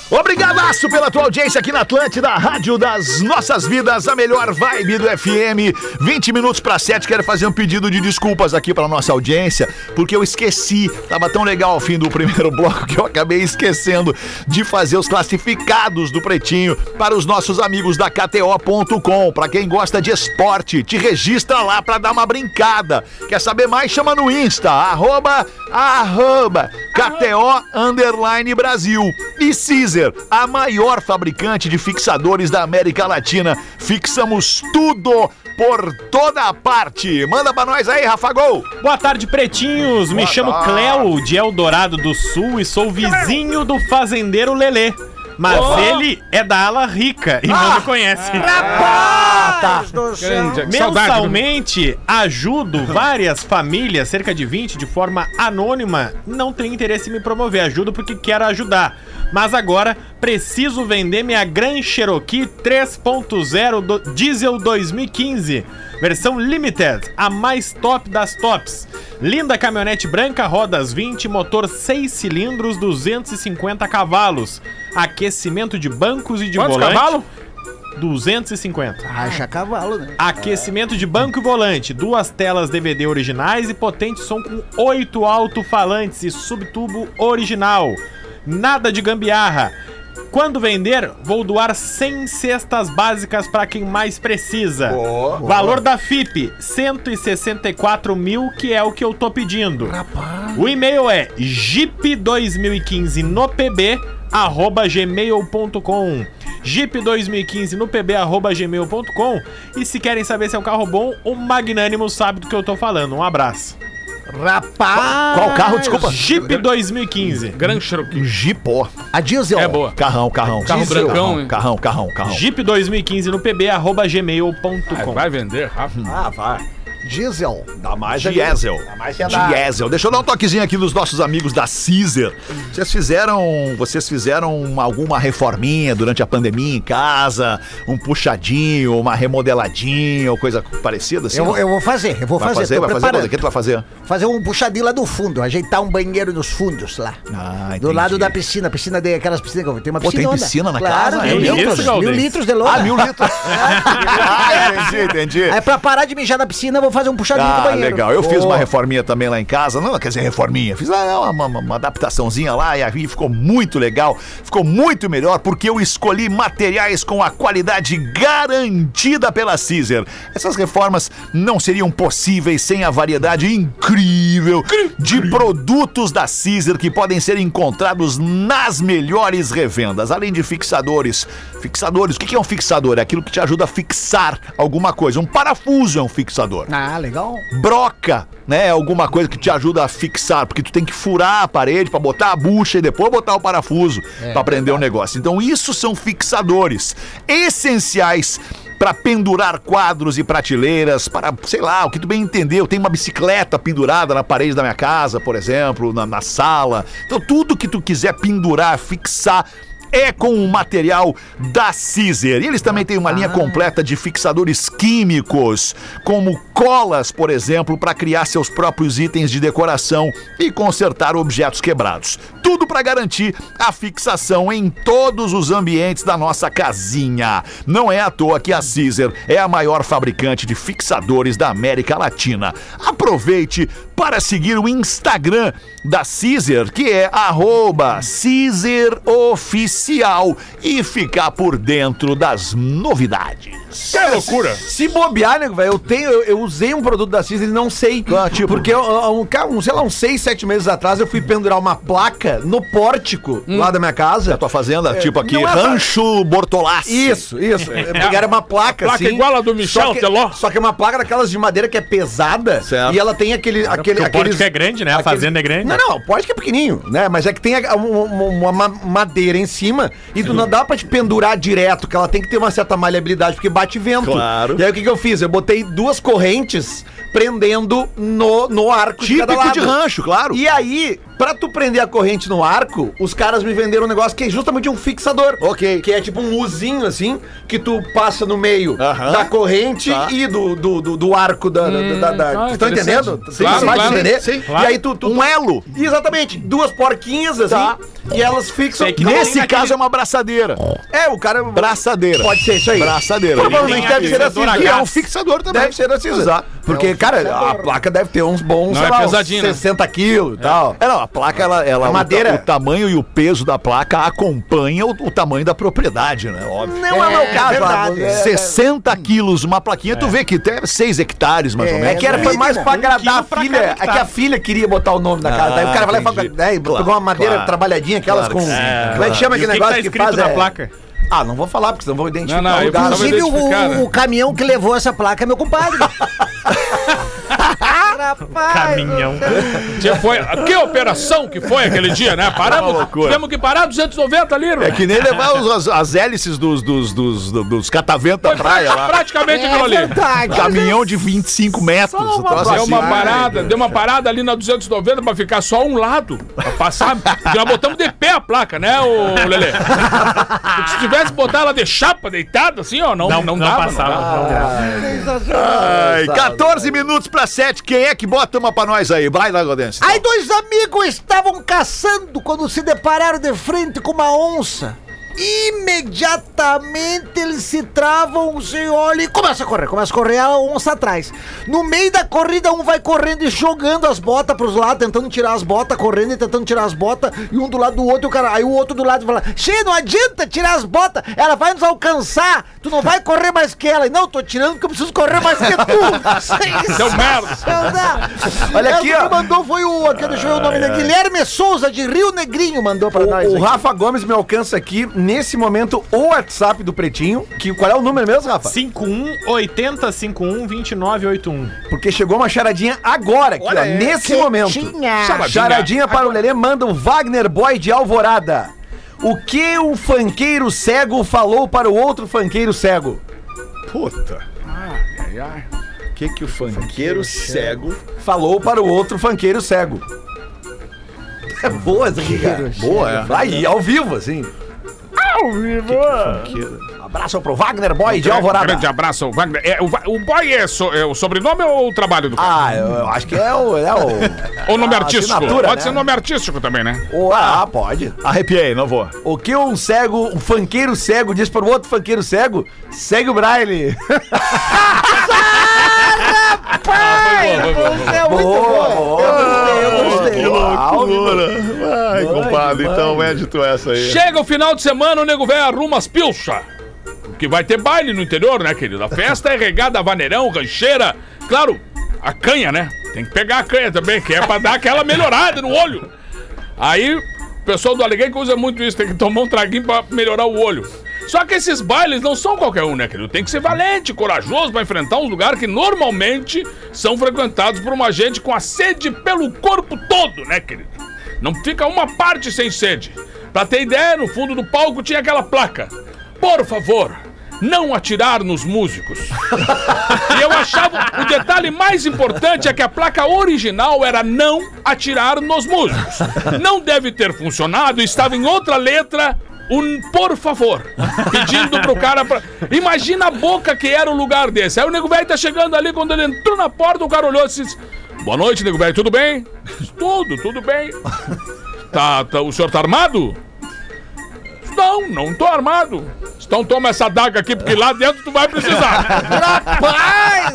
Obrigadaço pela tua audiência aqui na Atlântida, rádio das nossas vidas, a melhor vibe do FM. 20 minutos para 7, quero fazer um pedido de desculpas aqui para nossa audiência, porque eu esqueci, tava tão legal ao fim do primeiro bloco que eu acabei esquecendo de fazer os classificados do Pretinho para os nossos amigos da KTO.com. Para quem gosta de esporte, te registra lá para dar uma brincada. Quer saber mais? Chama no Insta, arroba, arroba, KTO Underline Brasil. E Caesar, a maior fabricante de fixadores da América Latina. Fixamos tudo por toda parte. Manda pra nós aí, Rafa Gol. Boa tarde, pretinhos. Me Boa chamo tarde. Cléo, de Eldorado do Sul, e sou vizinho do fazendeiro Lelê. Mas ele é da ala rica e não me conhece. Grande, que saudade. Mensalmente ajudo várias famílias, cerca de 20, de forma anônima. Não tenho interesse em me promover, ajudo porque quero ajudar. Mas agora preciso vender minha Grand Cherokee 3.0 do- diesel 2015, versão limited, a mais top das tops. Linda caminhonete branca, rodas 20, motor 6 cilindros, 250 cavalos. Aquecimento de bancos e de Quantos volante. cavalos? 250. Racha cavalo, né? Aquecimento de banco e volante, duas telas DVD originais e potente som com oito alto-falantes e subtubo original. Nada de gambiarra. Quando vender, vou doar 100 cestas básicas para quem mais precisa. Valor da FIP, 164 mil, que é o que eu tô pedindo. O e-mail é jeep2015 no pb arroba gmail.com Jeep 2015 no pb arroba gmail.com e se querem saber se é um carro bom, o Magnânimo sabe do que eu tô falando. Um abraço. Rapaz! Qual carro? Desculpa. Jeep 2015. Grande Cherokee. Gipó. A diesel. É boa. Carrão, carrão. Carro Diesel. brancão, Carrão, hein? carrão, carrão, carrão. Jeep 2015 no pb arroba Ah, gmail.com Vai vender rápido. Ah, vai. Diesel. Dá mais Diesel. Dá mais que é dar. Diesel. Deixa eu dar um toquezinho aqui dos nossos amigos da Caesar. Vocês fizeram, vocês fizeram uma- alguma reforminha durante a pandemia em casa, um puxadinho, uma remodeladinha ou coisa parecida assim? Eu, vou- eu vou fazer, eu vou vai fazer. fazer, vai fazer, o que tu vai fazer? Fazer um puxadinho lá do fundo, ajeitar um banheiro nos fundos lá. Ah, do entendi. lado da piscina, piscina de aquelas piscinas que eu tem uma Pô, piscina. tem piscina na claro, casa? Mil É litros, Isso, mil litros de lona. Ah, mil litros. ah, entendi, entendi. Aí pra parar de mijar na piscina, eu vou fazer um puxadinho do Ah, banheiro. legal. Eu fiz uma reforminha também lá em casa. Não, quer dizer, reforminha. Fiz lá uma, uma- uma adaptaçãozinha lá e aí ficou muito legal. Ficou muito melhor porque eu escolhi materiais com a qualidade garantida pela Caesar. Essas reformas não seriam possíveis sem a variedade incrível de produtos da Caesar que podem ser encontrados nas melhores revendas, além de fixadores. Fixadores, o que que é um fixador? É aquilo que te ajuda a fixar alguma coisa. Um parafuso é um fixador Ah, legal. broca, né? Alguma coisa que te ajuda a fixar, porque tu tem que furar a parede pra botar a bucha e depois botar o parafuso pra prender o negócio. Então isso são fixadores essenciais pra pendurar quadros e prateleiras, para, sei lá, o que tu bem entendeu. Tem uma bicicleta pendurada na parede da minha casa, por exemplo, na, na sala. Então tudo que tu quiser pendurar, fixar, é com o material da Caesar. E eles também têm uma linha completa de fixadores químicos, como colas, por exemplo, para criar seus próprios itens de decoração e consertar objetos quebrados. Tudo para garantir a fixação em todos os ambientes da nossa casinha. Não é à toa que a Caesar é a maior fabricante de fixadores da América Latina. Aproveite para seguir o Instagram da Caesar, que é arroba Caesar Oficial e ficar por dentro das novidades. Que loucura. Se bobear, nego, velho, eu tenho, eu, eu usei um produto da Cis e não sei. Ah, tipo? Porque eu, um, cara, um, sei lá, uns seis, sete meses atrás eu fui pendurar uma placa no pórtico lá da minha casa. Da tua fazenda, tipo aqui, é Rancho Bortolassi. Isso, isso. É, era uma placa, placa assim. igual a do Michel só que, Teló. Só que é uma placa daquelas de madeira que é pesada. Certo. E ela tem aquele. Aquele Porque o aqueles- pórtico é grande, né? A fazenda é grande. Não, não, o pórtico é pequenininho, né? Mas é que tem uma, uma- madeira em cima e tu não dá pra te pendurar direto, que ela tem que ter uma certa maleabilidade, porque bate vento. Claro. E aí o que, que eu fiz? Eu botei duas correntes prendendo no, no arco Típico lado. de rancho, claro. E aí, pra tu prender a corrente no arco, os caras me venderam um negócio que é justamente um fixador. Ok. Que é tipo um uzinho assim, que tu passa no meio Aham. da corrente Tá. e do, do, do, do arco da. da, da, da- ah, Vocês estão interessante. entendendo? Sim, Vocês claro, fazem entender? sim, E aí tu. tu Um elo. Exatamente, duas porquinhas assim, Tá. e elas fixam. Que Nesse caso é uma braçadeira. É, o cara. Braçadeira. Pode ser isso aí. Braçadeira. Provavelmente deve ser assim. Que é um fixador também. Deve ser assim, Exato. Porque, cara, a placa deve ter uns bons, Não sei é lá, uns pesadinho, né? 60 quilos e tal. É, não, a placa, ela, ela A o madeira- ta- O, tamanho e o peso da placa acompanha o, o tamanho da propriedade, né? Óbvio. Não é, o meu caso, verdade. é, 60 quilos uma plaquinha, tu vê que até 6 hectares, mais ou É menos. que era, foi mais pra agradar quilo a filha. É que a filha queria botar o nome da casa. Daí o cara vai lá e né, Claro, pegou uma madeira claro. trabalhadinha, aquelas Claro com. Como é que chama o aquele que, que tá negócio que, escrito faz? na é- placa? Ah, não vou falar, porque senão vou identificar Não, não, o lugar. Inclusive, o, né? o caminhão que levou essa placa é meu compadre. Rapaz. Caminhão. Que foi, que operação que foi aquele dia, né? Paramos, tivemos que parar 290 ali, É que nem levar os- as, as hélices dos, dos, dos, dos cataventos da praia lá. Praticamente aquilo ali. verdade. Caminhão de 25 metros. Só uma Deu assim. uma parada, deu uma parada ali na 290 pra ficar só um lado. Pra passar. Nós botamos de pé a placa, né, ô Lelê? Porque se tivesse botar ela de chapa deitada, assim, ó, não, não, Não, não dava. passava. Não dava. Ai, 14 minutos pra 7. Quem é que bota uma pra nós aí? Vai lá, Godense. Aí dois amigos estavam caçando quando se depararam de frente com uma onça. Imediatamente eles se travam, se olham e começa a correr. Começa a correr a onça atrás. No meio da corrida, um vai correndo e jogando as botas pros lados, tentando tirar as botas, correndo e tentando tirar as botas, e um do lado do outro, e o cara. Aí o outro do lado fala: Che, não adianta tirar as botas, ela vai nos alcançar, tu não vai correr mais que ela. E não, tô tirando porque eu preciso correr mais que tu. Seu merda. Olha aqui, Essa ó. que mandou foi o. Aqui, deixa eu ver o nome dele. Guilherme Souza, de Rio Negrinho, mandou pra nós. O, o aqui. Rafa Gomes me alcança aqui, nesse momento, o WhatsApp do Pretinho. Que, qual é o número mesmo, Rafa? 51 80 51 2981. Porque chegou uma charadinha agora, aqui, ó, nesse momento. Tinha. Charadinha para o Lelê, manda o Wagner Boy de Alvorada. O que o fanqueiro cego falou para o outro fanqueiro cego? Puta. O que que o funkeiro cego... Falou para o outro fanqueiro cego. É boa essa aqui, cara. Boa, é. Aí, ao vivo, assim. Abraço pro Wagner Boy de Alvorada. Grande abraço, Wagner. É, o, o boy é, so- é o sobrenome ou o trabalho do cara? Ah, eu, eu acho que é o. É o ou nome artístico? Pode né? ser nome artístico também, né? o- ah, pode. Arrepiei, não vou. O que um cego, um fanqueiro cego diz para o outro fanqueiro cego? Segue o Braille. boa, foi boa. É muito bom. Eu gostei, eu gostei. Que loucura. Ai, compadre, então mede tu essa aí. Chega o final de semana, o nego velho arruma as pilchas. Que vai ter baile no interior, né, querido? A festa é regada a vaneirão, rancheira. Claro, a canha, né? Tem que pegar a canha também, que é pra dar aquela melhorada no olho. Aí, o pessoal do Aleguei usa muito isso, tem que tomar um traguinho pra melhorar o olho. Só que esses bailes não são qualquer um, né, querido? Tem que ser valente, corajoso pra enfrentar um lugar que normalmente são frequentados por uma gente com a sede pelo corpo todo, né, querido? Não fica uma parte sem sede. Pra ter ideia, no fundo do palco tinha aquela placa. Por favor, não atirar nos músicos. e eu achava. O detalhe mais importante é que a placa original era não atirar nos músicos. Não deve ter funcionado, estava em outra letra. Um por favor, pedindo pro cara pra... Imagina a boca que era o lugar desse. Aí o nego velho tá chegando ali, quando ele entrou na porta, o cara olhou e disse: Boa noite, nego velho, tudo bem? Tudo, tudo bem. Tá, tá, o senhor tá armado? Não, não tô armado. Então toma essa daga aqui, porque lá dentro tu vai precisar. Rapaz!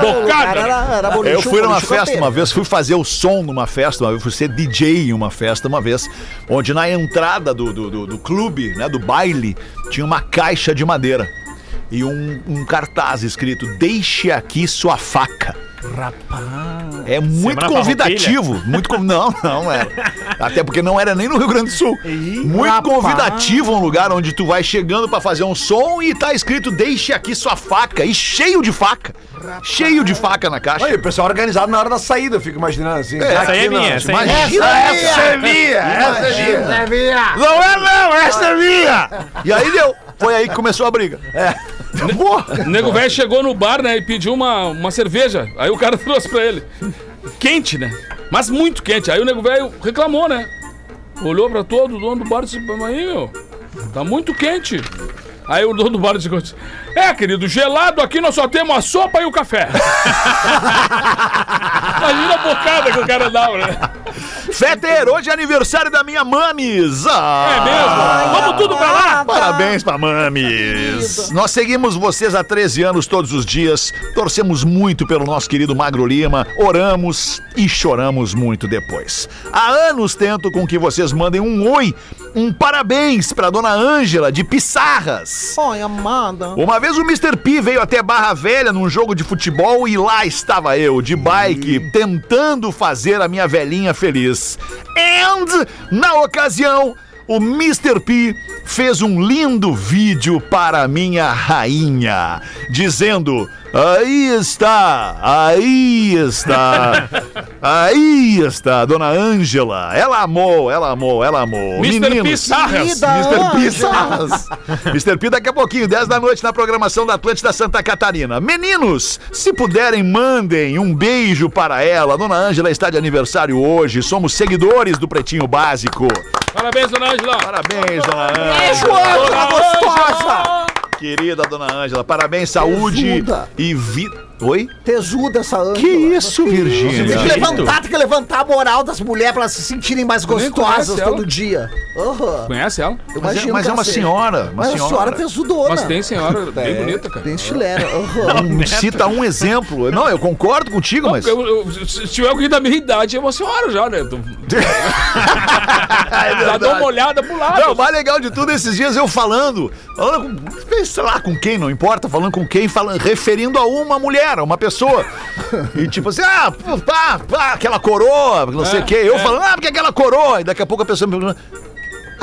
Bocada. Era, era bolicho, Eu fui numa bolicho festa campeiro. uma vez, fui fazer o som numa festa uma vez, fui ser DJ em uma festa uma vez, onde na entrada do, do, do- do clube, né, do baile, tinha uma caixa de madeira e um, um cartaz escrito: Deixe aqui sua faca. É muito Semana convidativo. Muito con- Não, não era. Até porque não era nem no Rio Grande do Sul. Muito rapaz. convidativo um lugar onde tu vai chegando pra fazer um som e tá escrito deixe aqui sua faca. E cheio de faca. Cheio de faca na caixa. Olha, o pessoal organizado na hora da saída, eu fico imaginando assim. Essa aí é aqui não, minha, essa é minha. Imagina, essa é minha. Essa é minha. Não é não, essa é minha. E aí deu. Foi aí que começou a briga. É. O nego velho chegou no bar, né, e pediu uma, uma cerveja. Aí o cara trouxe pra ele. Quente, né? Mas muito quente. Aí o nego velho reclamou, né? Olhou pra todo, o dono do bar e disse: aí, meu, tá muito quente. Aí o dono do bar disse: É, querido, gelado aqui nós só temos a sopa e o café. Imagina a bocada que o cara dava, né? Feter, hoje é aniversário da minha mames. Ah, É mesmo? Vamos tudo pra lá! Parabéns pra Mames! Nós seguimos vocês há 13 anos todos os dias, torcemos muito pelo nosso querido Magro Lima, oramos e choramos muito depois. Há anos tento com que vocês mandem um oi, um parabéns pra dona Ângela de Pissarras. Oi, amada. Uma vez o Mr. P veio até Barra Velha num jogo de futebol e lá estava eu, de bike, tentando fazer a minha velhinha feliz. And, na ocasião, o Mr. P fez um lindo vídeo para minha rainha, dizendo: Aí está, aí está, aí está, dona Ângela. Ela amou, ela amou, ela amou. Mr. Pissarras. Mr. P. Ângela. Sarras. Mr. P daqui a pouquinho, 10 da noite na programação da Atlântida Santa Catarina. Meninos, se puderem, mandem um beijo para ela. Dona Ângela está de aniversário hoje. Somos seguidores do Pretinho Básico. Parabéns, dona Ângela! Parabéns, Dona Ângela. Beijo, Ângela gostosa. Querida Dona Ângela, parabéns, saúde e vida. Oi? Tesuda essa Ângela. Que isso, Virgínia? Tem que levantar, tem que levantar a moral das mulheres pra elas se sentirem mais gostosas todo dia. Aham. Conhece ela? Eu Mas é, mas é uma seja. senhora, uma Mas senhora senhora. tesudona. Mas tem senhora bem bonita, cara. Tem estilera. Aham. Não cita um exemplo. Não, eu concordo contigo, mas. Eu- eu- se tiver alguém da minha idade, é uma senhora já, né? Tu- Já dá uma olhada pro lado. Não, o mais legal de tudo, esses dias eu falando, falando com, sei lá com quem, não importa, falando com quem, falando, referindo a uma mulher, a uma pessoa. E tipo assim, ah, pá, pá, aquela coroa, não sei o quê. Eu falando, ah, porque aquela coroa. E daqui a pouco a pessoa me pergunta,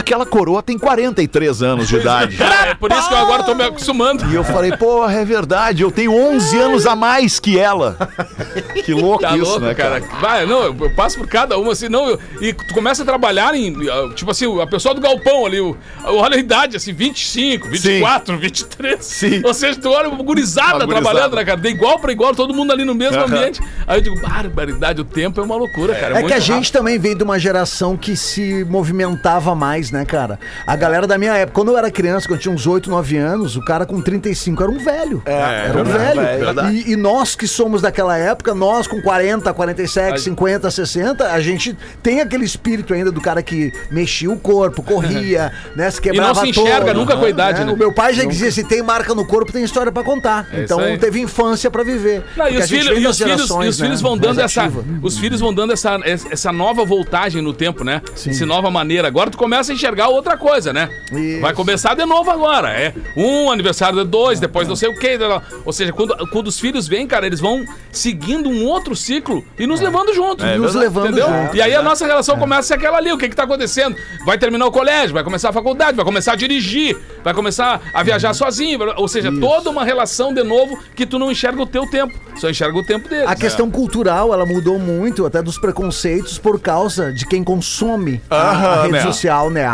aquela coroa tem 43 anos de idade. É, é por isso que eu agora tô me acostumando. E eu falei, porra, é verdade, eu tenho 11 anos a mais que ela. Que louco Tá isso, louco, né, cara. cara? Vai, não, eu eu passo por cada uma, assim, não. eu- e tu começa a trabalhar em. ah, Tipo assim, a pessoa do galpão ali, o, olha a idade, assim, 25, 24, 23. Sim. Ou seja, tu olha uma gurizada Uma gurizada. trabalhando, né, cara? De igual pra igual, todo mundo ali no mesmo Aham. ambiente. Aí eu digo, barbaridade, o tempo é uma loucura, cara. É muito que a rápido. gente também veio de uma geração que se movimentava mais, né, cara? A galera da minha época, quando eu era criança, quando eu tinha uns 8, 9 anos, o cara com 35 era um velho. era um verdade, velho. é verdade. E, e nós que somos daquela época, nós com 40, 47, 50, 60, a gente tem aquele espírito ainda do cara que mexia o corpo, corria, né? Se quebrava se enxerga todo, nunca com a idade, né? O meu pai já dizia: se tem marca no corpo, tem história pra contar. É então teve infância pra viver. Não, e a os, filhos, vem e os filhos, e os filhos né, vão dando essa. Os filhos vão dando essa, essa nova voltagem no tempo, né? Essa nova maneira. Agora tu começa a enxergar outra coisa, né? Isso. Vai começar de novo agora. É um aniversário de dois, depois não sei o quê. Ou seja, quando, quando os filhos vêm, cara, eles vão seguindo um outro ciclo e nos levando junto. É Nos levando entendeu? junto. E aí a nossa relação começa a ser aquela ali. O que que tá acontecendo? Vai terminar o colégio, vai começar a faculdade, vai começar a dirigir, vai começar a viajar sozinho. Ou seja, toda uma relação de novo que tu não enxerga o teu tempo. Só enxerga o tempo deles. A questão cultural, ela mudou muito, até dos preconceitos, por causa de quem consome a- a, rede né? social, né?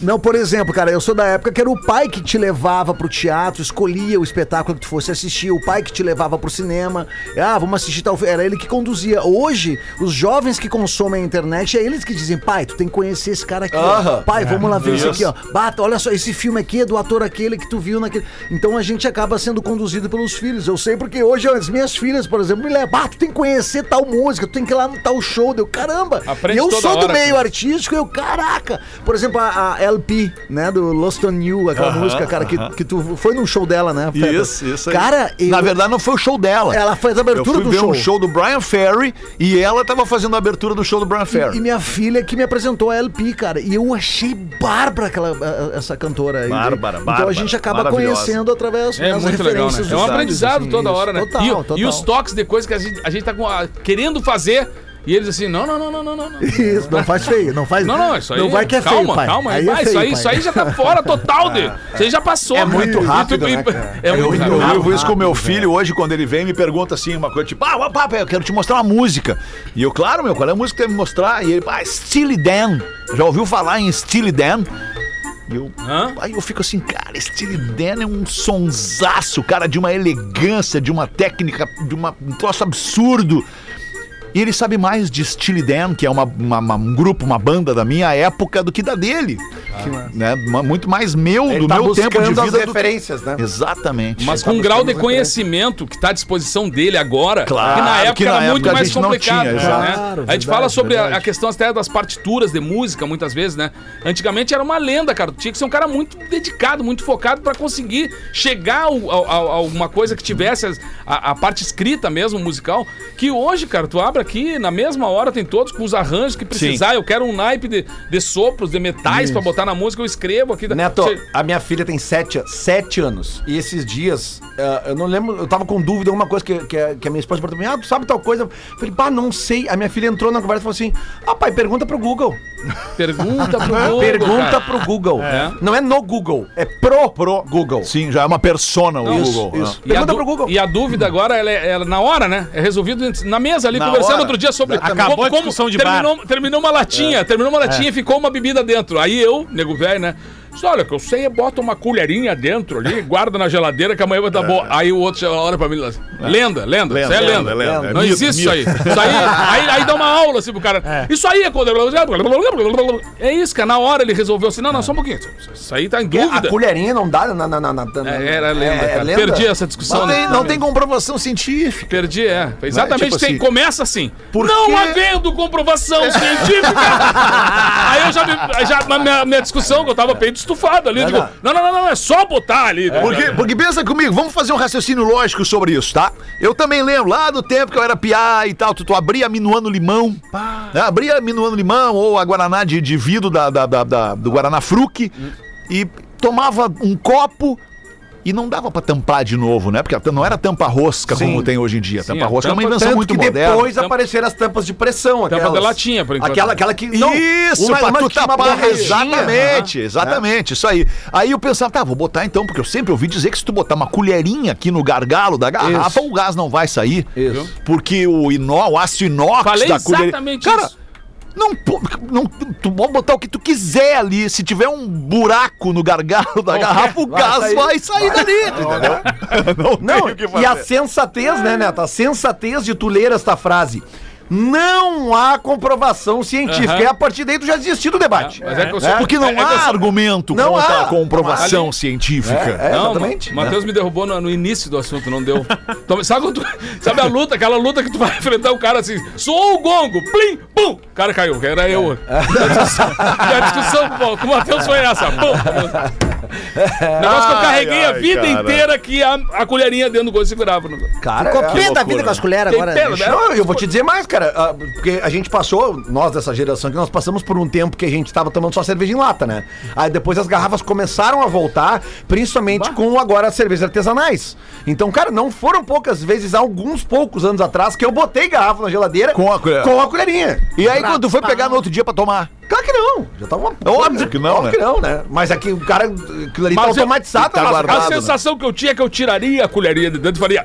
Não, por exemplo, cara, eu sou da época que era o pai que te levava pro teatro, escolhia o espetáculo que tu fosse assistir, o pai que te levava pro cinema. Ah, vamos assistir tal. Era ele que conduzia. Hoje, os jovens que consomem a internet, é eles que dizem, pai, tu tem que conhecer esse cara aqui. ó. Aham. Pai, vamos lá ver isso Isso. aqui, ó. Bata, olha só, esse filme aqui é do ator aquele que tu viu naquele. Então a gente acaba sendo conduzido pelos filhos. Eu sei porque hoje as minhas filhas, por exemplo, me levam, bah, tu tem que conhecer tal música, tu tem que ir lá no tal show. Deu, caramba. Aprende e eu sou do hora, meio cara. artístico, eu, caraca. Por exemplo, a, a LP, né, do Lost on You, aquela música, cara, que, que tu foi num show dela, né? Feta? Isso, isso aí. Cara, eu, Na verdade, não foi o show dela. ela fez a Eu abertura fui do ver show. um show do Brian Ferry e ela tava fazendo a abertura do show do Brian Ferry. E minha filha que me apresentou a LP, cara. E eu achei bárbara aquela, essa cantora aí. Bárbara, Então bárbara, a gente acaba conhecendo através É das muito legal, né? referências É um aprendizado anos, toda isso. hora, né? Total, e, total. e os toques de coisa que a gente, a gente tá com a- querendo fazer e eles assim, não, não, não, não, não, não. não. Isso, não faz feio, não faz Não, não, isso aí. Não vai que é calma, feio, pai. calma. Aí vai, é feio, isso, aí, isso aí já tá fora total de. Isso aí já passou. É muito rápido, né, cara? É muito Eu, eu rápido. vivo isso com meu filho hoje, quando ele vem me pergunta assim, uma coisa tipo, ah, papai, eu quero te mostrar uma música. E eu, claro, meu, qual é a música que quer me mostrar? E ele, ah, Steely Dan. Já ouviu falar em Steely Dan? E eu, Hã? aí eu fico assim, cara, Steely Dan é um sonsaço, cara, de uma elegância, de uma técnica, de uma, um troço absurdo. E ele sabe mais de Steely Dan, que é uma, uma- uma- um grupo, uma banda da minha época, do que da dele. Né? Uma- Muito mais meu, Ele do tá meu tempo de vida. do- referências, né? Exatamente. Mas Ele com tá um grau de conhecimento que está à disposição dele agora, Claro, que na época que na era época muito a mais complicado. tinha, né? Claro, a gente verdade, fala sobre a, a questão até das partituras de música, muitas vezes, né? Antigamente era uma lenda, cara. Tu tinha que ser um cara muito dedicado, muito focado para conseguir chegar a alguma coisa que tivesse a, a parte escrita mesmo, musical. Que hoje, cara, tu abre aqui, na mesma hora tem todos com os arranjos que precisar. Eu quero um naipe de, de sopros, de metais para botar na música, eu escrevo aqui. Neto, Che- a minha filha tem sete, sete anos. E esses dias, eh, eu não lembro, eu tava com dúvida, alguma coisa que, que, a- que a minha esposa perguntou pra mim, ah, tu sabe tal coisa? Eu falei, pá, não sei. A minha filha entrou na conversa e falou assim, ah, pai, pergunta pro Google. Pergunta pro Google, pergunta cara. pro Google. É. Não é no Google, é pro, pro Google. Sim, já é uma persona o Não, Google. isso. E a, Pergunta du- pro Google. e a dúvida agora, ela é, ela- na hora, né? É resolvido na mesa ali, Na conversando hora. outro dia sobre Acabou a discussão de terminou, terminou uma latinha, terminou uma latinha e ficou uma bebida dentro. Aí eu, nego velho, né? Disse, olha, o que eu sei é bota uma colherinha dentro ali, guarda na geladeira que amanhã vai estar boa. Aí o outro olha pra mim e fala assim, lenda, lenda, isso aí é lenda. lenda, lenda. É Não mito, existe isso aí. mito. Isso aí, aí, aí dá uma aula assim pro cara. Isso aí é quando... É isso, cara. Na hora ele resolveu assim, não, não, só um pouquinho. Isso aí tá em A dúvida. colherinha não dá na... na, na, na, na- É, era lenda, é cara. lenda? Perdi essa discussão. Não né? tem, não tem comprovação científica. Perdi, é. Exatamente, Tipo tem, assim, começa assim. por não quê? havendo comprovação científica. Aí eu já, me- já na minha, minha discussão, que eu tava peito estufado ali, eu digo, não, não, não, não, é só botar ali. Porque, porque pensa comigo, vamos fazer um raciocínio lógico sobre isso, tá? Eu também lembro lá do tempo que eu era piá e tal, tu, tu abria minuano limão, né? abria minuano limão ou a Guaraná de, de vidro da, da- da- da- do Guaraná Fruc e tomava um copo e não dava pra tampar de novo, né? Porque não era tampa rosca Sim. como tem hoje em dia. Sim, tampa rosca é uma tampa- invenção Tanto muito que moderna. depois Tampa- apareceram as tampas de pressão. Tampa aquelas- de latinha, por enquanto. Aquela, aquela que... isso, uma- pra uma tu tapar. Exatamente, exatamente, isso aí. Aí eu pensava, tá, vou botar então, porque eu sempre ouvi dizer que se tu botar uma colherinha aqui no gargalo da garrafa, o gás não vai sair. Isso. Porque o inó, o aço inox Falei da colher. exatamente Cara, isso. Não, não, tu pode botar o que tu quiser ali. Se tiver um buraco no gargalo da garrafa, o Vai gás sair. vai sair dali. Entendeu? Não, tem o que e a sensatez, né, Neto? A sensatez de tu ler esta frase. Não há comprovação científica. Aham. E a partir daí tu já desistiu do debate. Mas é que eu sou. Porque não é eu há argumento Não contra há. a comprovação Ali- científica. É, Não, exatamente. Ma- Matheus me derrubou no, no início do assunto, não deu. Então, sabe, tu- sabe a luta, aquela luta que tu vai enfrentar o cara assim, soou o gongo, plim, pum, o cara caiu, que era eu. A discussão, a pô, com o Matheus foi essa, pum. O negócio que eu Ai, carreguei a ai, vida cara. inteira que a, a colherinha dentro do gol segurava. Cara, Ficou é- pé da vida com as colheres agora. pena, né? né? Eu vou te dizer mais, cara, ah, porque a gente passou, nós dessa geração, que nós passamos por um tempo que a gente tava tomando só cerveja em lata, né? Aí depois as garrafas começaram a voltar, principalmente com agora as cervejas artesanais. Então, cara, não foram poucas vezes, há alguns poucos anos atrás, que eu botei garrafa na geladeira Com a colher. com a colherinha. E aí, quando tu foi pegar no outro dia pra tomar? Claro que não, já tava uma... Óbvio que não, Óbvio né? que não, né? Mas aqui o cara, aquilo ali tá Mas eu- automatizado tá guardado, A casa. né? sensação que eu tinha é que eu tiraria a colherinha de dentro e faria.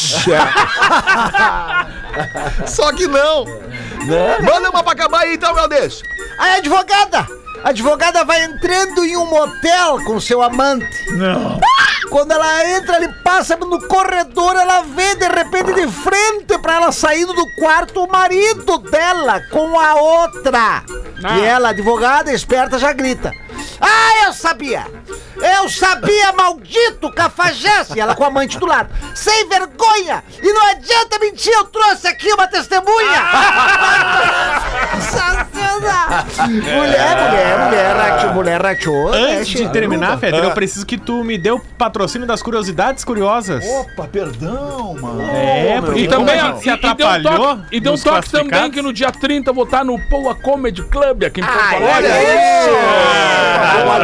Só que não. Manda uma pra acabar aí então, Galdês. Aí a advogada! A advogada vai entrando em um motel com seu amante. Não. Quando ela entra, ele passa no corredor, ela vê de repente de frente pra ela saindo do quarto o marido dela com a outra. Ah. E ela, advogada, esperta, já grita. Ah, eu sabia! Eu sabia, maldito cafajeste! E ela com a amante do lado. Sem vergonha! E não adianta mentir, eu trouxe aqui uma testemunha! Sensacional! Mulher, mulher, mulher, rachou, mulher rachou. né, Antes de terminar, Feder, eu preciso que tu me dê o patrocínio das curiosidades curiosas. Opa, perdão, mano. É, porque E também a- gente e, se deu atrapalhou toque, e deu um toque também que no dia 30 eu vou estar no Poa Comedy Club aqui em Porto Alegre. olha Olha,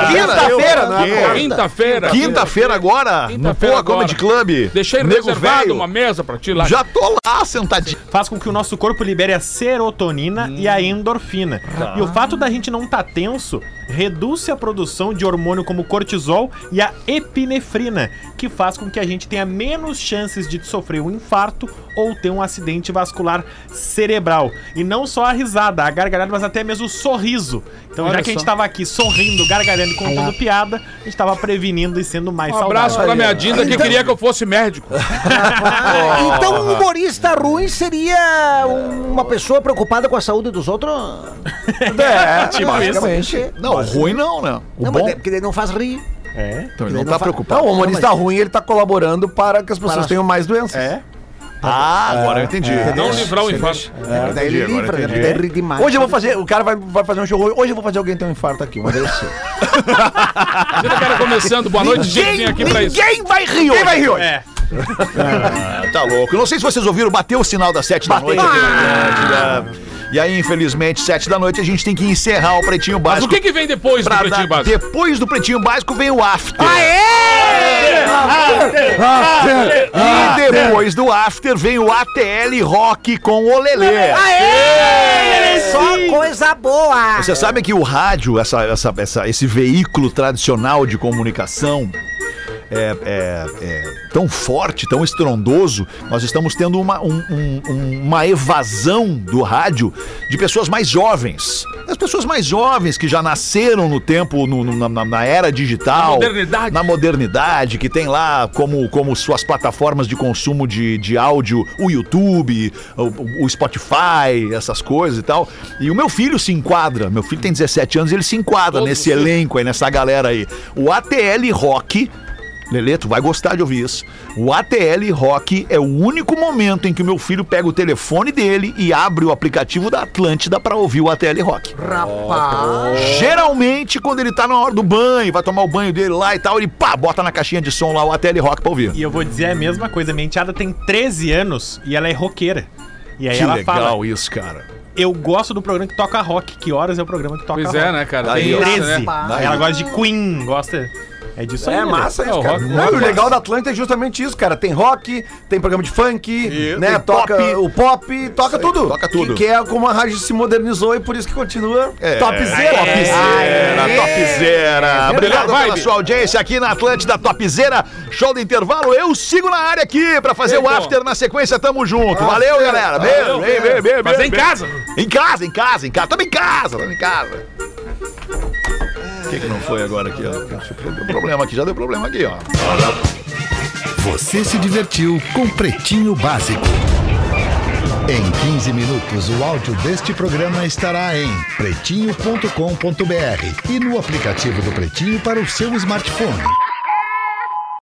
Quinta-feira, né? Quinta-feira. Quinta-feira agora, no Poa. Comedy Club. Deixei Nego reservado velho. uma mesa pra ti lá. Já tô lá sentadinho. faz com que o nosso corpo libere a serotonina e a endorfina. E o fato da gente não estar tenso reduz a produção de hormônio como cortisol e a epinefrina, que faz com que a gente tenha menos chances de sofrer um infarto ou ter um acidente vascular cerebral. E não só a risada, a gargalhada, mas até mesmo o sorriso. Então, Olha já que a gente só. tava aqui sorrindo, gargalhando e contando piada, a gente tava prevenindo e sendo mais Um abraço saudável. pra minha Dinda que queria que eu fosse médico. Ah, então um humorista ruim seria uma pessoa preocupada com a saúde dos outros? É, Tipo basicamente. Não, ruim não, né? O Não, bom mas é porque ele não faz rir. É. então, ele não ele tá não fa- preocupado. Não, o humorista ruim, ele tá colaborando para que as pessoas Para- tenham mais doenças. É. Ah, agora eu entendi. Não livrar o infarto. É, daí ele livra, entendi. daí ri demais. Hoje eu vou fazer, o cara vai, vai fazer um show, hoje eu vou fazer alguém ter um infarto aqui, uma vez só. Imagina o cara começando. Boa noite, gente. Vim aqui pra isso. Ninguém vai rir hoje. vai rir hoje? É. Ah, tá louco. Não sei se vocês ouviram, bateu o sinal das sete da noite. Atlântida. E aí, infelizmente, sete da noite a gente tem que encerrar o Pretinho Mas Básico. o que que vem depois do Pretinho dar- Básico? Depois do Pretinho Básico vem o After. E depois do After vem o ATL Rock com o Lelê. Só coisa boa! Você sabe que o rádio, essa, essa, essa- esse veículo tradicional de comunicação, é, é- é tão forte, tão estrondoso, nós estamos tendo uma, um- um- um- uma evasão do rádio de pessoas mais jovens. As pessoas mais jovens que já nasceram no tempo, no- no- na, na era digital. Na modernidade. Na modernidade, que tem lá como, como suas plataformas de consumo de, de áudio o YouTube, o, o Spotify, essas coisas e tal. E o meu filho se enquadra, meu filho tem 17 anos, ele se enquadra Todos nesse elenco aí, nessa galera aí. O ATL Rock. Lelê, tu vai gostar de ouvir isso. O ATL Rock é o único momento em que o meu filho pega o telefone dele e abre o aplicativo da Atlântida pra ouvir o ATL Rock. Rapaz! Geralmente, quando ele tá na hora do banho, vai tomar o banho dele lá e tal, ele pá, bota na caixinha de som lá o ATL Rock pra ouvir. E eu vou dizer a mesma coisa. Minha enteada tem 13 anos e ela é roqueira. E aí que ela legal fala: isso, cara. Eu gosto do programa que toca rock. Que horas é o programa que toca Pois rock? é, né, cara? Tem ó. isso, 13. né? Ela gosta de Queen, gosta. É disso aí. É né? massa É, isso, o cara. Não, rock e o legal da Atlântida é justamente isso, cara. Tem rock, tem programa de funk, E né? toca pop. o pop, toca aí, tudo. toca tudo. Que, que é como a rádio se modernizou e por isso que continua É, topzera. Topzera, topzera. Obrigado pela sua audiência aqui na Atlântida Topzera. Show do intervalo. Eu sigo na área aqui pra fazer o after na sequência. Tamo junto. Valeu, galera. Beijo, é bem, em casa. Em casa, em casa, em casa. Tamo em casa, tamo em casa. Que, que não foi agora aqui, ó? Deu problema aqui, já deu problema aqui, ó. Você se divertiu com Pretinho Básico. Em 15 minutos, o áudio deste programa estará em pretinho.com.br e no aplicativo do Pretinho para o seu smartphone.